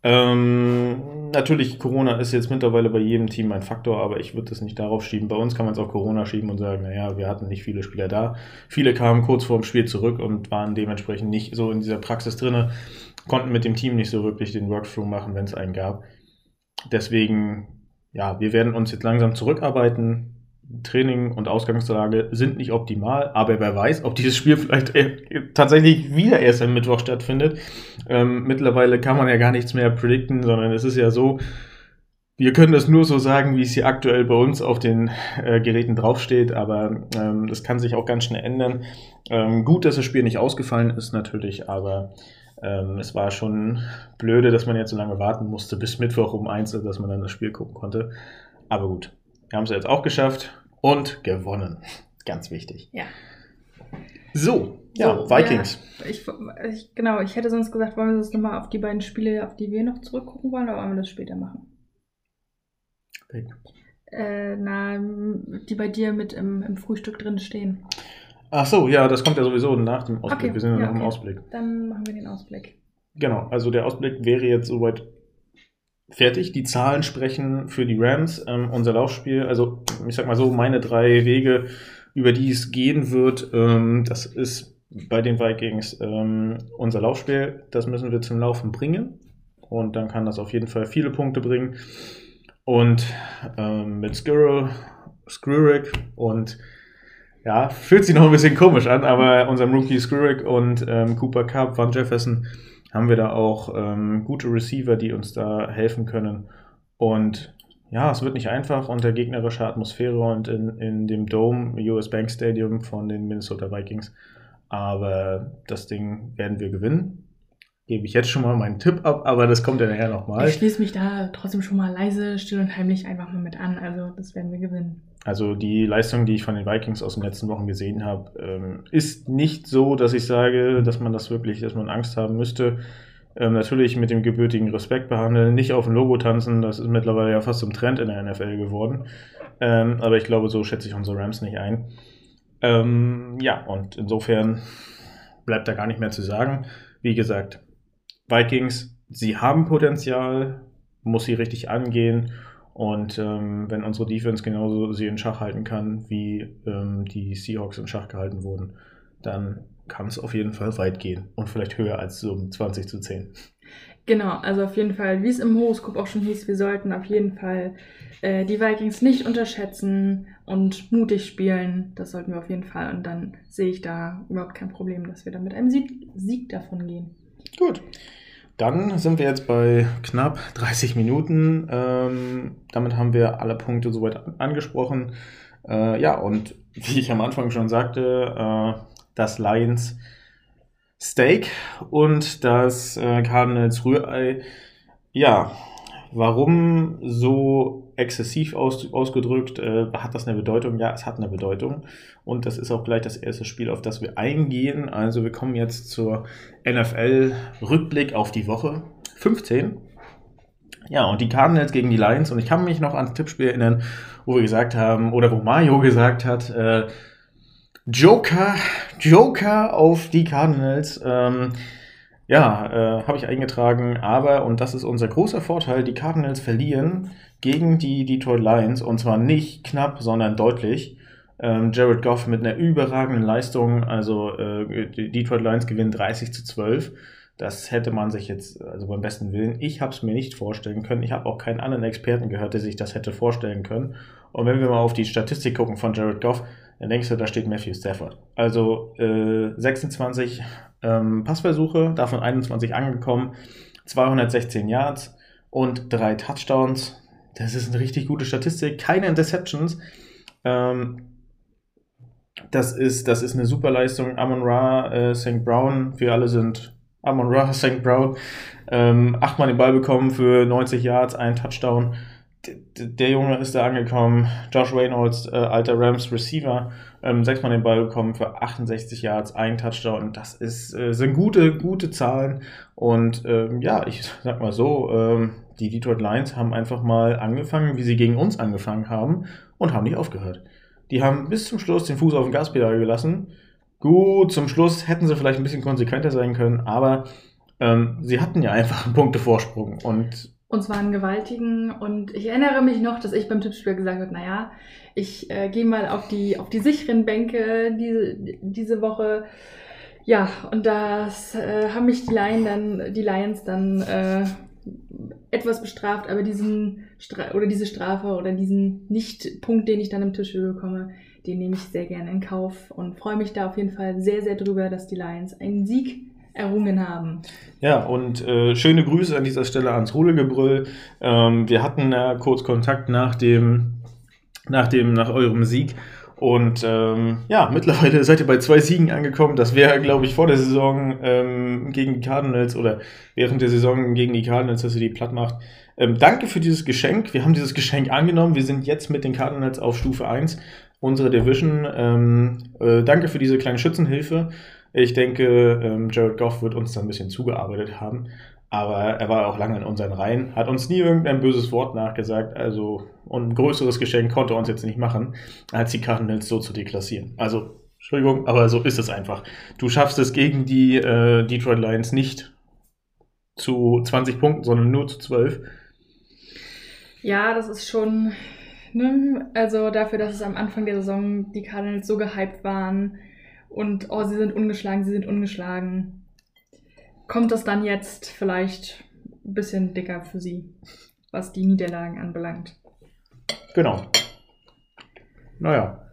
Ähm, natürlich, Corona ist jetzt mittlerweile bei jedem Team ein Faktor, aber ich würde das nicht darauf schieben. Bei uns kann man es auf Corona schieben und sagen, naja, wir hatten nicht viele Spieler da. Viele kamen kurz vor dem Spiel zurück und waren dementsprechend nicht so in dieser Praxis drin, konnten mit dem Team nicht so wirklich den Workflow machen, wenn es einen gab. Deswegen, ja, wir werden uns jetzt langsam zurückarbeiten. Training und Ausgangslage sind nicht optimal, aber wer weiß, ob dieses Spiel vielleicht tatsächlich wieder erst am Mittwoch stattfindet. Ähm, mittlerweile kann man ja gar nichts mehr predikten, sondern es ist ja so, wir können das nur so sagen, wie es hier aktuell bei uns auf den äh, Geräten draufsteht, aber ähm, das kann sich auch ganz schnell ändern. Ähm, gut, dass das Spiel nicht ausgefallen ist natürlich, aber ähm, es war schon blöde, dass man jetzt so lange warten musste bis Mittwoch um eins, dass man dann das Spiel gucken konnte. Aber gut, wir haben es jetzt auch geschafft und gewonnen. Ganz wichtig. Ja. So, ja, So, Vikings. Ja, ich, ich, genau, ich hätte sonst gesagt, wollen wir das nochmal auf die beiden Spiele, auf die wir noch zurückgucken wollen, oder wollen wir das später machen? Äh, na, die bei dir mit im, im Frühstück drin stehen. Ach so, ja, das kommt ja sowieso nach dem Ausblick. Okay, wir sind ja ja, noch im okay. Ausblick. Dann machen wir den Ausblick. Genau, also der Ausblick wäre jetzt soweit fertig. Die Zahlen sprechen für die Rams. Ähm, unser Laufspiel, also ich sag mal so, meine drei Wege, über die es gehen wird, ähm, das ist bei den Vikings ähm, unser Laufspiel. Das müssen wir zum Laufen bringen. Und dann kann das auf jeden Fall viele Punkte bringen. Und ähm, mit Skirrel, Skrurik und ja, fühlt sich noch ein bisschen komisch an, aber unserem Rookie Skrurik und ähm, Cooper Cup, Van Jefferson haben wir da auch ähm, gute Receiver, die uns da helfen können. Und ja, es wird nicht einfach unter gegnerischer Atmosphäre und in, in dem Dome, US Bank Stadium von den Minnesota Vikings. Aber das Ding werden wir gewinnen. Gebe ich jetzt schon mal meinen Tipp ab, aber das kommt ja nachher nochmal. Ich schließe mich da trotzdem schon mal leise, still und heimlich einfach mal mit an. Also, das werden wir gewinnen. Also die Leistung, die ich von den Vikings aus den letzten Wochen gesehen habe, ähm, ist nicht so, dass ich sage, dass man das wirklich, dass man Angst haben müsste. Ähm, natürlich mit dem gebürtigen Respekt behandeln, nicht auf dem Logo tanzen, das ist mittlerweile ja fast zum Trend in der NFL geworden. Ähm, aber ich glaube, so schätze ich unsere Rams nicht ein. Ähm, ja, und insofern bleibt da gar nicht mehr zu sagen. Wie gesagt, Vikings, sie haben Potenzial, muss sie richtig angehen. Und ähm, wenn unsere Defense genauso sie in Schach halten kann, wie ähm, die Seahawks in Schach gehalten wurden, dann kann es auf jeden Fall weit gehen. Und vielleicht höher als so um 20 zu 10. Genau, also auf jeden Fall, wie es im Horoskop auch schon hieß, wir sollten auf jeden Fall äh, die Vikings nicht unterschätzen und mutig spielen. Das sollten wir auf jeden Fall. Und dann sehe ich da überhaupt kein Problem, dass wir da mit einem Sieg, Sieg davon gehen. Gut. Dann sind wir jetzt bei knapp 30 Minuten. Ähm, damit haben wir alle Punkte soweit an- angesprochen. Äh, ja, und wie ich am Anfang schon sagte, äh, das Lions Steak und das äh, Cardinals Rührei. Ja, warum so exzessiv aus, ausgedrückt? Äh, hat das eine Bedeutung? Ja, es hat eine Bedeutung. Und das ist auch gleich das erste Spiel, auf das wir eingehen. Also wir kommen jetzt zur NFL-Rückblick auf die Woche 15. Ja, und die Cardinals gegen die Lions. Und ich kann mich noch ans Tippspiel erinnern, wo wir gesagt haben, oder wo Mario [LAUGHS] gesagt hat, äh, Joker, Joker auf die Cardinals. Ähm, ja, äh, habe ich eingetragen, aber, und das ist unser großer Vorteil, die Cardinals verlieren gegen die Detroit Lions und zwar nicht knapp, sondern deutlich. Ähm, Jared Goff mit einer überragenden Leistung, also äh, die Detroit Lions gewinnen 30 zu 12. Das hätte man sich jetzt, also beim besten Willen, ich habe es mir nicht vorstellen können. Ich habe auch keinen anderen Experten gehört, der sich das hätte vorstellen können. Und wenn wir mal auf die Statistik gucken von Jared Goff, dann denkst du, da steht Matthew Stafford. Also äh, 26 ähm, Passversuche, davon 21 angekommen, 216 Yards und drei Touchdowns. Das ist eine richtig gute Statistik. Keine Interceptions. Ähm, das, ist, das ist eine super Leistung. Amon Ra, äh, St. Brown, wir alle sind Amon Ra, [LAUGHS] St. Brown. Ähm, achtmal den Ball bekommen für 90 Yards, ein Touchdown. D der Junge ist da angekommen. Josh Reynolds, äh, alter Rams Receiver, ähm, sechsmal den Ball bekommen für 68 Yards, ein Touchdown. Das ist, äh, sind gute, gute Zahlen. Und ähm, ja, ich sag mal so, ähm, die Detroit Lions haben einfach mal angefangen, wie sie gegen uns angefangen haben und haben nicht aufgehört. Die haben bis zum Schluss den Fuß auf dem Gaspedal gelassen. Gut, zum Schluss hätten sie vielleicht ein bisschen konsequenter sein können, aber ähm, sie hatten ja einfach einen Punktevorsprung und Und zwar einen gewaltigen. Und ich erinnere mich noch, dass ich beim Tippspiel gesagt habe, naja, ich äh, gehe mal auf die, auf die sicheren Bänke diese, diese Woche. Ja, und das äh, haben mich die, Lion dann, die Lions dann äh, etwas bestraft, aber diesen Stra oder diese Strafe oder diesen Nicht-Punkt, den ich dann im Tischspiel bekomme, den nehme ich sehr gerne in Kauf und freue mich da auf jeden Fall sehr, sehr drüber, dass die Lions einen Sieg errungen haben. Ja, und äh, schöne Grüße an dieser Stelle ans Rudelgebrüll. Ähm, wir hatten ja kurz Kontakt nach dem, nach dem, nach eurem Sieg. Und ähm, ja, mittlerweile [LAUGHS] seid ihr bei zwei Siegen angekommen. Das wäre, glaube ich, vor der Saison ähm, gegen die Cardinals oder während der Saison gegen die Cardinals, dass ihr die platt macht. Ähm, danke für dieses Geschenk. Wir haben dieses Geschenk angenommen. Wir sind jetzt mit den Cardinals auf Stufe 1 unserer Division. Ähm, äh, danke für diese kleine Schützenhilfe. Ich denke, ähm, Jared Goff wird uns da ein bisschen zugearbeitet haben. Aber er war auch lange in unseren Reihen, hat uns nie irgendein böses Wort nachgesagt. Also, und ein größeres Geschenk konnte er uns jetzt nicht machen, als die Cardinals so zu deklassieren. Also, Entschuldigung, aber so ist es einfach. Du schaffst es gegen die äh, Detroit Lions nicht zu 20 Punkten, sondern nur zu 12. Ja, das ist schon, ne? also dafür, dass es am Anfang der Saison die Cardinals so gehypt waren und oh, sie sind ungeschlagen, sie sind ungeschlagen kommt das dann jetzt vielleicht ein bisschen dicker für sie, was die Niederlagen anbelangt. Genau. Naja.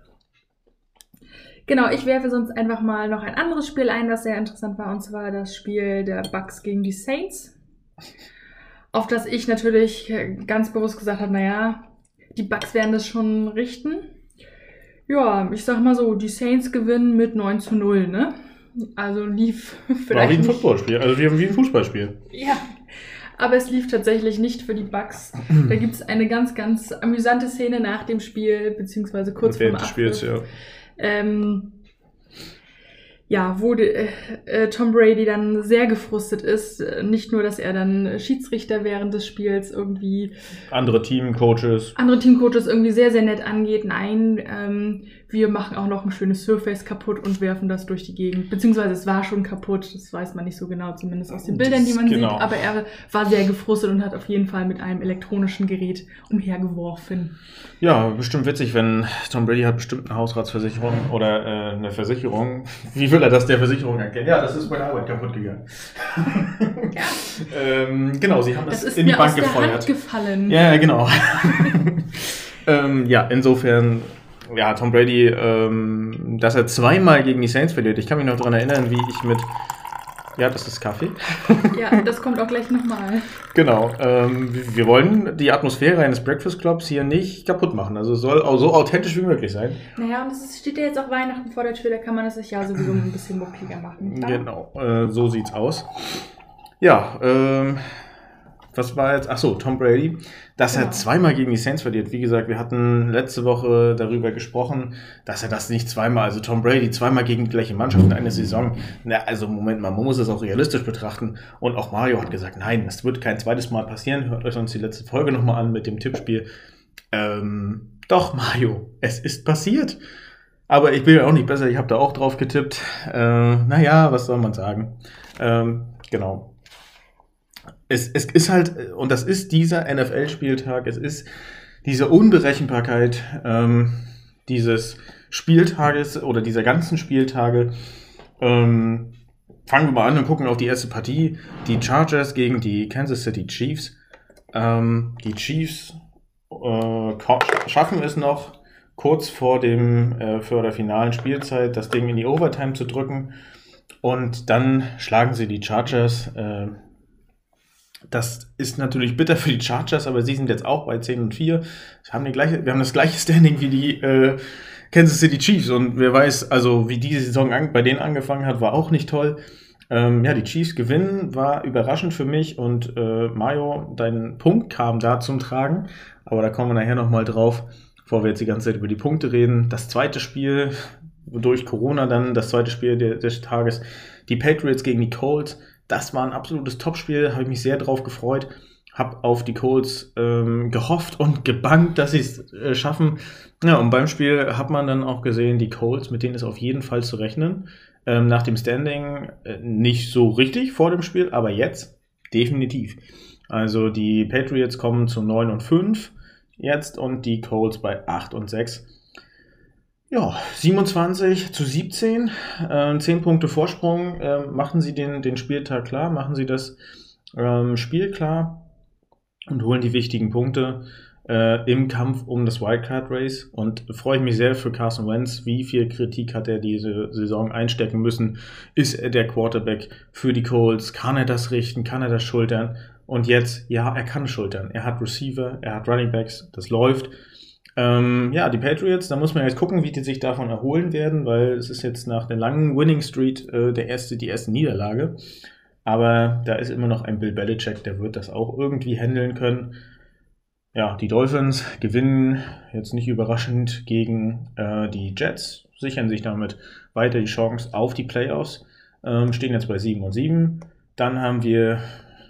Genau, ich werfe sonst einfach mal noch ein anderes Spiel ein, das sehr interessant war, und zwar das Spiel der Bucks gegen die Saints. Auf das ich natürlich ganz bewusst gesagt habe, naja, die Bucks werden das schon richten. Ja, ich sag mal so, die Saints gewinnen mit 9 zu 0, ne? Also lief vielleicht. [LAUGHS] War wie ein Footballspiel, also wie ein Fußballspiel. Ja. Aber es lief tatsächlich nicht für die Bugs. Da [CLEARS THROAT] gibt es eine ganz, ganz amüsante Szene nach dem Spiel, beziehungsweise kurz vor dem. Spiels, ja. Ähm, ja, wo äh, äh, Tom Brady dann sehr gefrustet ist. Nicht nur, dass er dann Schiedsrichter während des Spiels irgendwie. Andere Teamcoaches. Andere Teamcoaches irgendwie sehr, sehr nett angeht. Nein, ähm, wir machen auch noch ein schönes Surface kaputt und werfen das durch die Gegend. Beziehungsweise es war schon kaputt, das weiß man nicht so genau, zumindest aus den Bildern, die man genau. sieht. Aber er war sehr gefrustet und hat auf jeden Fall mit einem elektronischen Gerät umhergeworfen. Ja, bestimmt witzig, wenn Tom Brady hat bestimmt eine Hausratsversicherung oder äh, eine Versicherung. Wie will er das der Versicherung erkennen? Ja, das ist bei der Arbeit kaputt gegangen. ja. [LAUGHS] ähm, genau, sie haben das, das in die Bank gefeuert. gefallen. Ja, genau. [LAUGHS] ähm, ja, insofern ja, Tom Brady, ähm, dass er zweimal gegen die Saints verliert. Ich kann mich noch daran erinnern, wie ich mit. Ja, das ist Kaffee. Ja, das kommt auch gleich nochmal. Genau. Ähm, wir wollen die Atmosphäre eines Breakfast Clubs hier nicht kaputt machen. Also es soll auch so authentisch wie möglich sein. Naja, und es steht ja jetzt auch Weihnachten vor der Tür, da kann man es sich ja sowieso ein bisschen muckliger machen. Klar? Genau, äh, so sieht's aus. Ja, ähm, was war jetzt? Ach so, Tom Brady, dass ja. er zweimal gegen die Saints verliert. Wie gesagt, wir hatten letzte Woche darüber gesprochen, dass er das nicht zweimal, also Tom Brady zweimal gegen die gleiche Mannschaft in einer Saison. Na, also Moment mal, man muss es auch realistisch betrachten. Und auch Mario hat gesagt, nein, das wird kein zweites Mal passieren. Hört euch sonst die letzte Folge nochmal an mit dem Tippspiel. Ähm, doch, Mario, es ist passiert. Aber ich bin ja auch nicht besser, ich habe da auch drauf getippt. Äh, naja, was soll man sagen? Ähm, genau es, es ist halt, und das ist dieser NFL-Spieltag, es ist diese Unberechenbarkeit ähm, dieses Spieltages oder dieser ganzen Spieltage. Ähm, fangen wir mal an und gucken auf die erste Partie. Die Chargers gegen die Kansas City Chiefs. Ähm, die Chiefs äh, schaffen es noch, kurz vor dem äh, vor der finalen Spielzeit das Ding in die Overtime zu drücken. Und dann schlagen sie die Chargers äh, das ist natürlich bitter für die Chargers, aber sie sind jetzt auch bei 10 und 4. Wir haben, gleiche, wir haben das gleiche Standing wie die äh, Kansas City Chiefs und wer weiß, also wie diese Saison an, bei denen angefangen hat, war auch nicht toll. Ähm, ja, die Chiefs gewinnen, war überraschend für mich und äh, Mario, dein Punkt kam da zum Tragen, aber da kommen wir nachher nochmal drauf, bevor wir jetzt die ganze Zeit über die Punkte reden. Das zweite Spiel, durch Corona dann, das zweite Spiel des Tages, die Patriots gegen die Colts das war ein absolutes Topspiel, habe ich mich sehr drauf gefreut. Habe auf die Colts ähm, gehofft und gebankt, dass sie es äh, schaffen. Ja, und beim Spiel hat man dann auch gesehen, die Colts, mit denen ist auf jeden Fall zu rechnen. Ähm, nach dem Standing äh, nicht so richtig vor dem Spiel, aber jetzt definitiv. Also die Patriots kommen zu 9 und 5 jetzt und die Colts bei 8 und 6. Ja, 27 zu 17, äh, 10 Punkte Vorsprung. Äh, machen Sie den, den Spieltag klar, machen Sie das ähm, Spiel klar und holen die wichtigen Punkte. äh, im Kampf um das Wildcard Race und freue ich mich sehr für Carson Wentz. Wie viel Kritik hat er diese Saison einstecken müssen? Ist er der Quarterback für die Colts? Kann er das richten? Kann er das schultern? Und jetzt, ja, er kann schultern. Er hat Receiver, er hat Running Backs, das läuft. Ähm, ja, die Patriots, da muss man jetzt gucken, wie die sich davon erholen werden, weil es ist jetzt nach der langen Winning Street äh, der erste, die erste Niederlage. Aber da ist immer noch ein Bill Belichick, der wird das auch irgendwie handeln können. Ja, die Dolphins gewinnen jetzt nicht überraschend gegen äh, die Jets, sichern sich damit weiter die Chance auf die Playoffs, ähm, stehen jetzt bei 7 und 7. Dann haben wir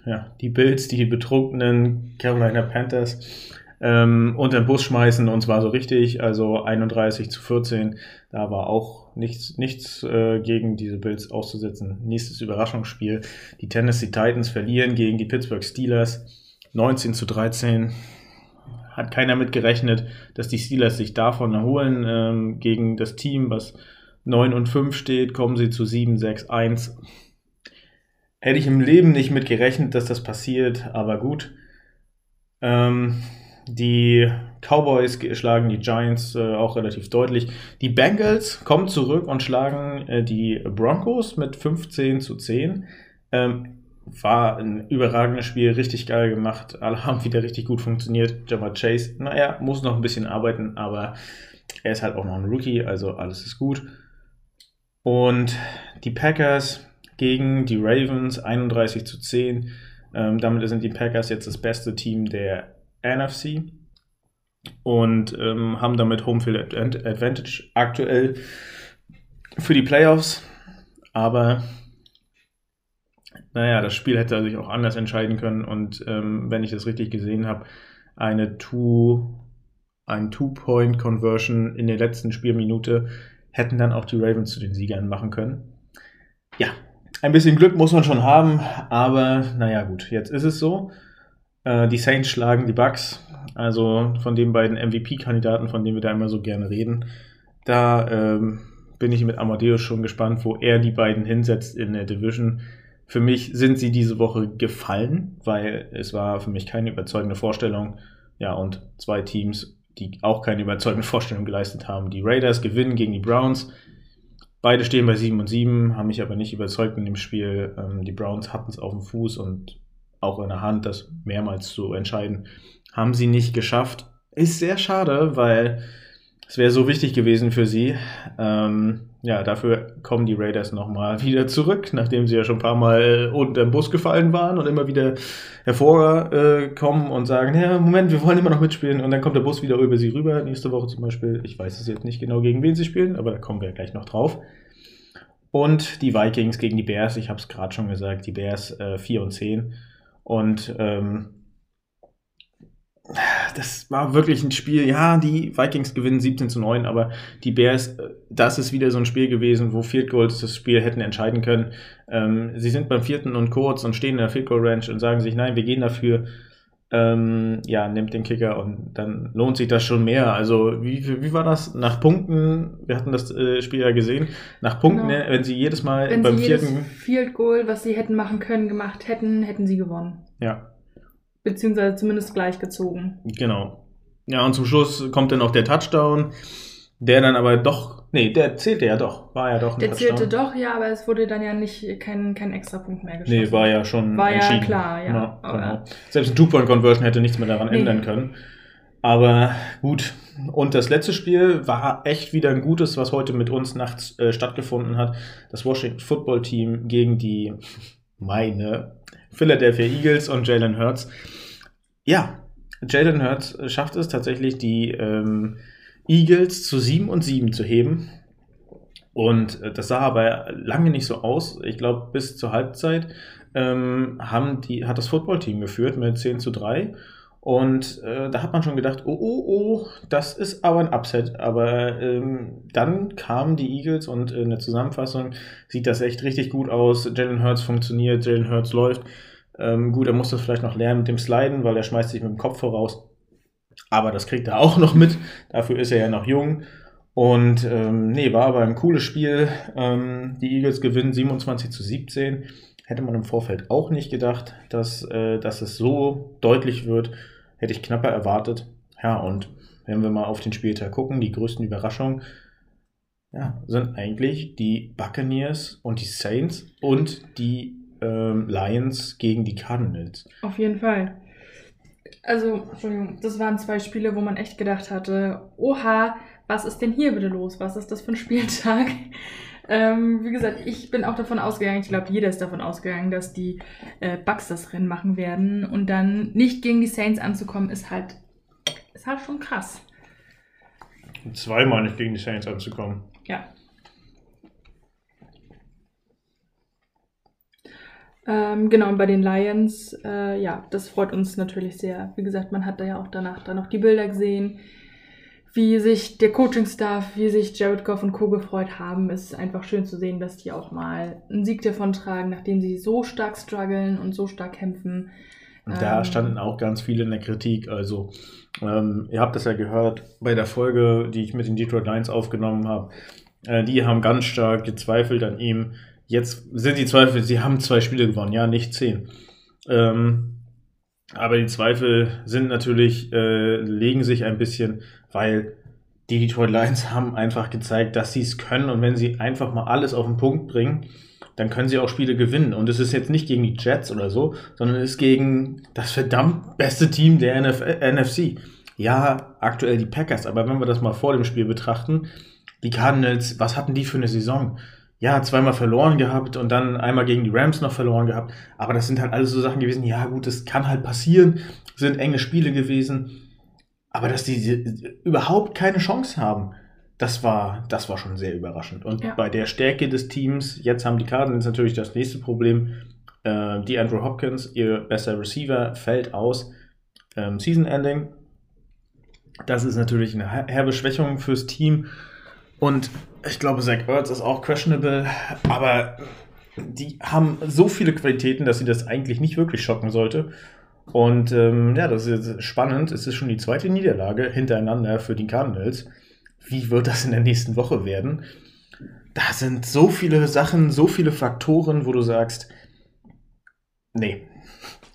ja, die Bills, die betrunkenen Carolina Panthers ähm, unter den Bus schmeißen und zwar so richtig, also 31 zu 14. Da war auch nichts, nichts äh, gegen diese Bills auszusetzen. Nächstes Überraschungsspiel. Die Tennessee Titans verlieren gegen die Pittsburgh Steelers 19 zu 13. Hat keiner mit gerechnet, dass die Steelers sich davon erholen. Ähm, gegen das Team, was 9 und 5 steht, kommen sie zu 7, 6, 1. Hätte ich im Leben nicht mit gerechnet, dass das passiert, aber gut. Ähm, die Cowboys schlagen die Giants äh, auch relativ deutlich. Die Bengals kommen zurück und schlagen äh, die Broncos mit 15 zu 10. Ähm, war ein überragendes Spiel, richtig geil gemacht. Alle [LAUGHS] haben wieder richtig gut funktioniert. Jamar Chase, naja, muss noch ein bisschen arbeiten, aber er ist halt auch noch ein Rookie, also alles ist gut. Und die Packers gegen die Ravens 31 zu 10. Ähm, damit sind die Packers jetzt das beste Team der NFC und ähm, haben damit Homefield Advantage aktuell für die Playoffs. Aber naja, das Spiel hätte sich auch anders entscheiden können und ähm, wenn ich das richtig gesehen habe, eine Two, ein Two-Point-Conversion in der letzten Spielminute hätten dann auch die Ravens zu den Siegern machen können. Ja, ein bisschen Glück muss man schon haben, aber naja, gut, jetzt ist es so. Äh, die Saints schlagen die Bucks, also von den beiden MVP-Kandidaten, von denen wir da immer so gerne reden. Da ähm, bin ich mit Amadeus schon gespannt, wo er die beiden hinsetzt in der Division. Für mich sind sie diese Woche gefallen, weil es war für mich keine überzeugende Vorstellung. Ja, und zwei Teams, die auch keine überzeugende Vorstellung geleistet haben. Die Raiders gewinnen gegen die Browns. Beide stehen bei 7 und 7, haben mich aber nicht überzeugt in dem Spiel. Ähm, die Browns hatten es auf dem Fuß und auch in der Hand, das mehrmals zu entscheiden. Haben sie nicht geschafft. Ist sehr schade, weil es wäre so wichtig gewesen für sie. Ähm, ja, dafür kommen die Raiders nochmal [LAUGHS] wieder zurück, nachdem sie ja schon ein paar Mal unter den Bus gefallen waren und immer wieder hervorkommen und sagen, ja, Moment, wir wollen immer noch mitspielen und dann kommt der Bus wieder über sie rüber. Nächste Woche zum Beispiel, ich weiß es jetzt nicht genau, gegen wen sie spielen, aber da kommen wir gleich noch drauf. Und die Vikings gegen die Bears, ich habe es gerade schon gesagt, die Bears äh, 4 und 10 und ähm, das war wirklich ein Spiel, ja, die Vikings gewinnen 17 zu 9, aber die Bears, äh, das ist wieder so ein Spiel gewesen, wo Field Goals das Spiel hätten entscheiden können. Ähm, sie sind beim vierten und kurz und stehen in der Field Goal Ranch und sagen sich, nein, wir gehen dafür. Ähm, ja, nimmt den Kicker und dann lohnt sich das schon mehr. Also, wie, wie war das? Nach Punkten, wir hatten das äh, Spiel ja gesehen, nach Punkten, genau. wenn sie jedes Mal wenn beim sie vierten. Jedes Field Goal, was sie hätten machen können, gemacht hätten, hätten sie gewonnen. Ja, Beziehungsweise zumindest gleich gezogen. Genau. Ja, und zum Schluss kommt dann auch der Touchdown, der dann aber doch, nee, der zählte ja doch, war ja doch ein Der Touchdown. zählte doch, ja, aber es wurde dann ja nicht kein, kein extra Punkt mehr geschossen. Nee, war ja schon War ja klar, ja. ja genau. Selbst ein Two-Point-Conversion hätte nichts mehr daran nee. ändern können. Aber gut. Und das letzte Spiel war echt wieder ein gutes, was heute mit uns nachts äh, stattgefunden hat. Das Washington Football Team gegen die meine Philadelphia Eagles und Jalen Hurts. Ja, Jalen Hurts schafft es tatsächlich, die ähm, Eagles zu 7 und 7 zu heben. Und äh, das sah aber lange nicht so aus. Ich glaube, bis zur Halbzeit ähm, haben die, hat das Footballteam geführt mit 10 zu 3. Und äh, da hat man schon gedacht, oh, oh, oh, das ist aber ein Upset. Aber ähm, dann kamen die Eagles und in der Zusammenfassung sieht das echt richtig gut aus. Jalen Hurts funktioniert, Jalen Hurts läuft. Ähm, gut, er muss das vielleicht noch lernen mit dem Sliden, weil er schmeißt sich mit dem Kopf voraus. Aber das kriegt er auch noch mit. Dafür ist er ja noch jung. Und ähm, nee, war aber ein cooles Spiel. Ähm, die Eagles gewinnen 27 zu 17. Hätte man im Vorfeld auch nicht gedacht, dass, äh, dass es so deutlich wird. Hätte ich knapper erwartet. Ja, und wenn wir mal auf den Spieltag gucken, die größten Überraschungen ja, sind eigentlich die Buccaneers und die Saints und die ähm, Lions gegen die Cardinals. Auf jeden Fall. Also, Entschuldigung, das waren zwei Spiele, wo man echt gedacht hatte, oha, was ist denn hier bitte los? Was ist das für ein Spieltag? [LAUGHS] Ähm, wie gesagt, ich bin auch davon ausgegangen, ich glaube, jeder ist davon ausgegangen, dass die äh, Bucks das Rennen machen werden. Und dann nicht gegen die Saints anzukommen, ist halt, ist halt schon krass. Zweimal nicht gegen die Saints anzukommen. Ja. Ähm, genau, und bei den Lions, äh, ja, das freut uns natürlich sehr. Wie gesagt, man hat da ja auch danach dann noch die Bilder gesehen, wie sich der Coaching-Staff, wie sich Jared Goff und Co. gefreut haben. Es ist einfach schön zu sehen, dass die auch mal einen Sieg davon tragen, nachdem sie so stark strugglen und so stark kämpfen. Da Ähm, standen auch ganz viele in der Kritik. Also, ähm, ihr habt das ja gehört bei der Folge, die ich mit den Detroit Lions aufgenommen habe. Äh, die haben ganz stark gezweifelt an ihm. Jetzt sind die Zweifel, sie haben zwei Spiele gewonnen, ja, nicht zehn. Ähm, aber die Zweifel sind natürlich, äh, legen sich ein bisschen, weil die Detroit Lions [LAUGHS] haben einfach gezeigt, dass sie es können und wenn sie einfach mal alles auf den Punkt bringen, dann können sie auch Spiele gewinnen. Und es ist jetzt nicht gegen die Jets oder so, sondern es ist gegen das verdammt beste Team der NF NFC. Ja, aktuell die Packers, aber wenn wir das mal vor dem Spiel betrachten, die Cardinals, was hatten die für eine Saison? Ja, zweimal verloren gehabt und dann einmal gegen die Rams noch verloren gehabt. Aber das sind halt alles so Sachen gewesen, ja gut, das kann halt passieren, sind enge Spiele gewesen. Aber dass die überhaupt keine Chance haben, das war, das war schon sehr überraschend. Und Ja. bei der Stärke des Teams, jetzt haben die Cardinals natürlich das nächste Problem. Äh, die Andrew Hopkins, ihr bester Receiver, fällt aus. Ähm, Season Ending. Das ist natürlich eine her- herbe Schwächung fürs Team. Und ich glaube, Zach Ertz ist auch questionable. Aber die haben so viele Qualitäten, dass sie das eigentlich nicht wirklich schocken sollte. Und ähm, ja, das ist spannend. Es ist schon die zweite Niederlage hintereinander für die Cardinals. Wie wird das in der nächsten Woche werden? Da sind so viele Sachen, so viele Faktoren, wo du sagst, nee,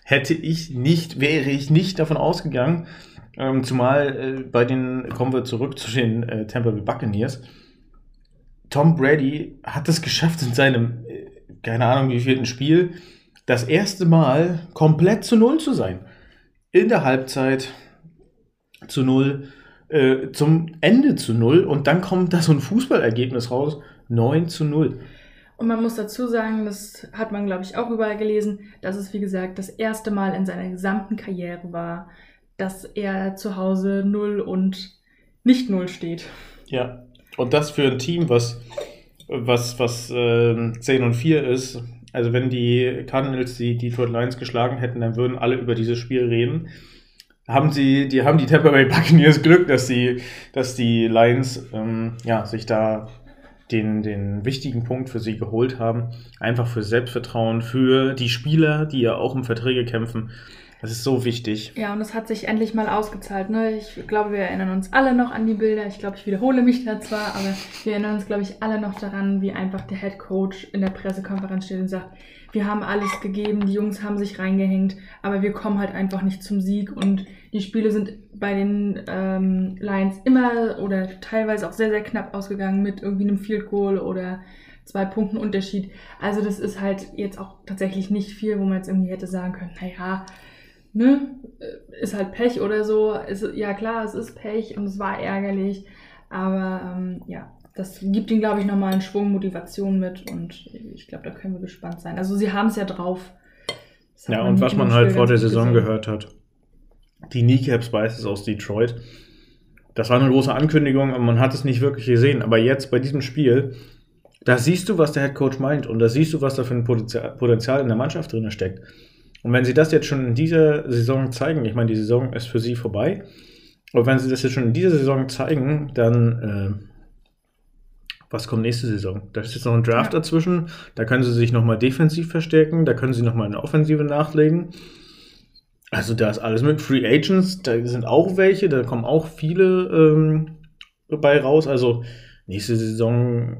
hätte ich nicht, wäre ich nicht davon ausgegangen. Ähm, zumal äh, bei den, kommen wir zurück zu den äh, Tampa Bay Buccaneers. Tom Brady hat es geschafft in seinem, äh, keine Ahnung wie vierten Spiel, das erste Mal komplett zu Null zu sein. In der Halbzeit zu Null, äh, zum Ende zu Null und dann kommt da so ein Fußballergebnis raus, 9 zu 0. Und man muss dazu sagen, das hat man, glaube ich, auch überall gelesen, dass es, wie gesagt, das erste Mal in seiner gesamten Karriere war, dass er zu Hause 0 und nicht 0 steht. Ja, und das für ein Team, was, was, was ähm, 10 und 4 ist. Also wenn die Cardinals die Detroit Lions geschlagen hätten, dann würden alle über dieses Spiel reden. Haben sie, die haben die Tampa Bay Buccaneers Glück, dass die, dass die Lions ähm, ja, sich da den, den wichtigen Punkt für sie geholt haben. Einfach für Selbstvertrauen, für die Spieler, die ja auch um Verträge kämpfen. Das ist so wichtig. Ja, und es hat sich endlich mal ausgezahlt. Ne? Ich glaube, wir erinnern uns alle noch an die Bilder. Ich glaube, ich wiederhole mich da zwar, aber wir erinnern uns, glaube ich, alle noch daran, wie einfach der Head Coach in der Pressekonferenz steht und sagt, wir haben alles gegeben, die Jungs haben sich reingehängt, aber wir kommen halt einfach nicht zum Sieg und die Spiele sind bei den ähm, Lions immer oder teilweise auch sehr, sehr knapp ausgegangen mit irgendwie einem Field Goal oder zwei Punkten Unterschied. Also das ist halt jetzt auch tatsächlich nicht viel, wo man jetzt irgendwie hätte sagen können, naja, ne, ist halt Pech oder so. Ist, ja klar, es ist Pech und es war ärgerlich, aber ähm, ja, das gibt ihnen, glaube ich, nochmal einen Schwung Motivation mit und ich glaube, da können wir gespannt sein. Also sie haben es ja drauf. Ja, und was man halt vor der Saison gesehen. gehört hat. Die Kneecap Spices aus Detroit. Das war eine große Ankündigung, aber man hat es nicht wirklich gesehen. Aber jetzt bei diesem Spiel, da siehst du, was der Head Coach meint und da siehst du, was da für ein Potenzial in der Mannschaft drin steckt. Und wenn sie das jetzt schon in dieser Saison zeigen, ich meine, die Saison ist für sie vorbei, aber wenn sie das jetzt schon in dieser Saison zeigen, dann äh, was kommt nächste Saison? Da ist jetzt noch ein Draft Ja. dazwischen, da können sie sich nochmal defensiv verstärken, da können sie nochmal eine Offensive nachlegen. Also da ist alles mit Free Agents, da sind auch welche, da kommen auch viele ähm, bei raus. Also nächste Saison,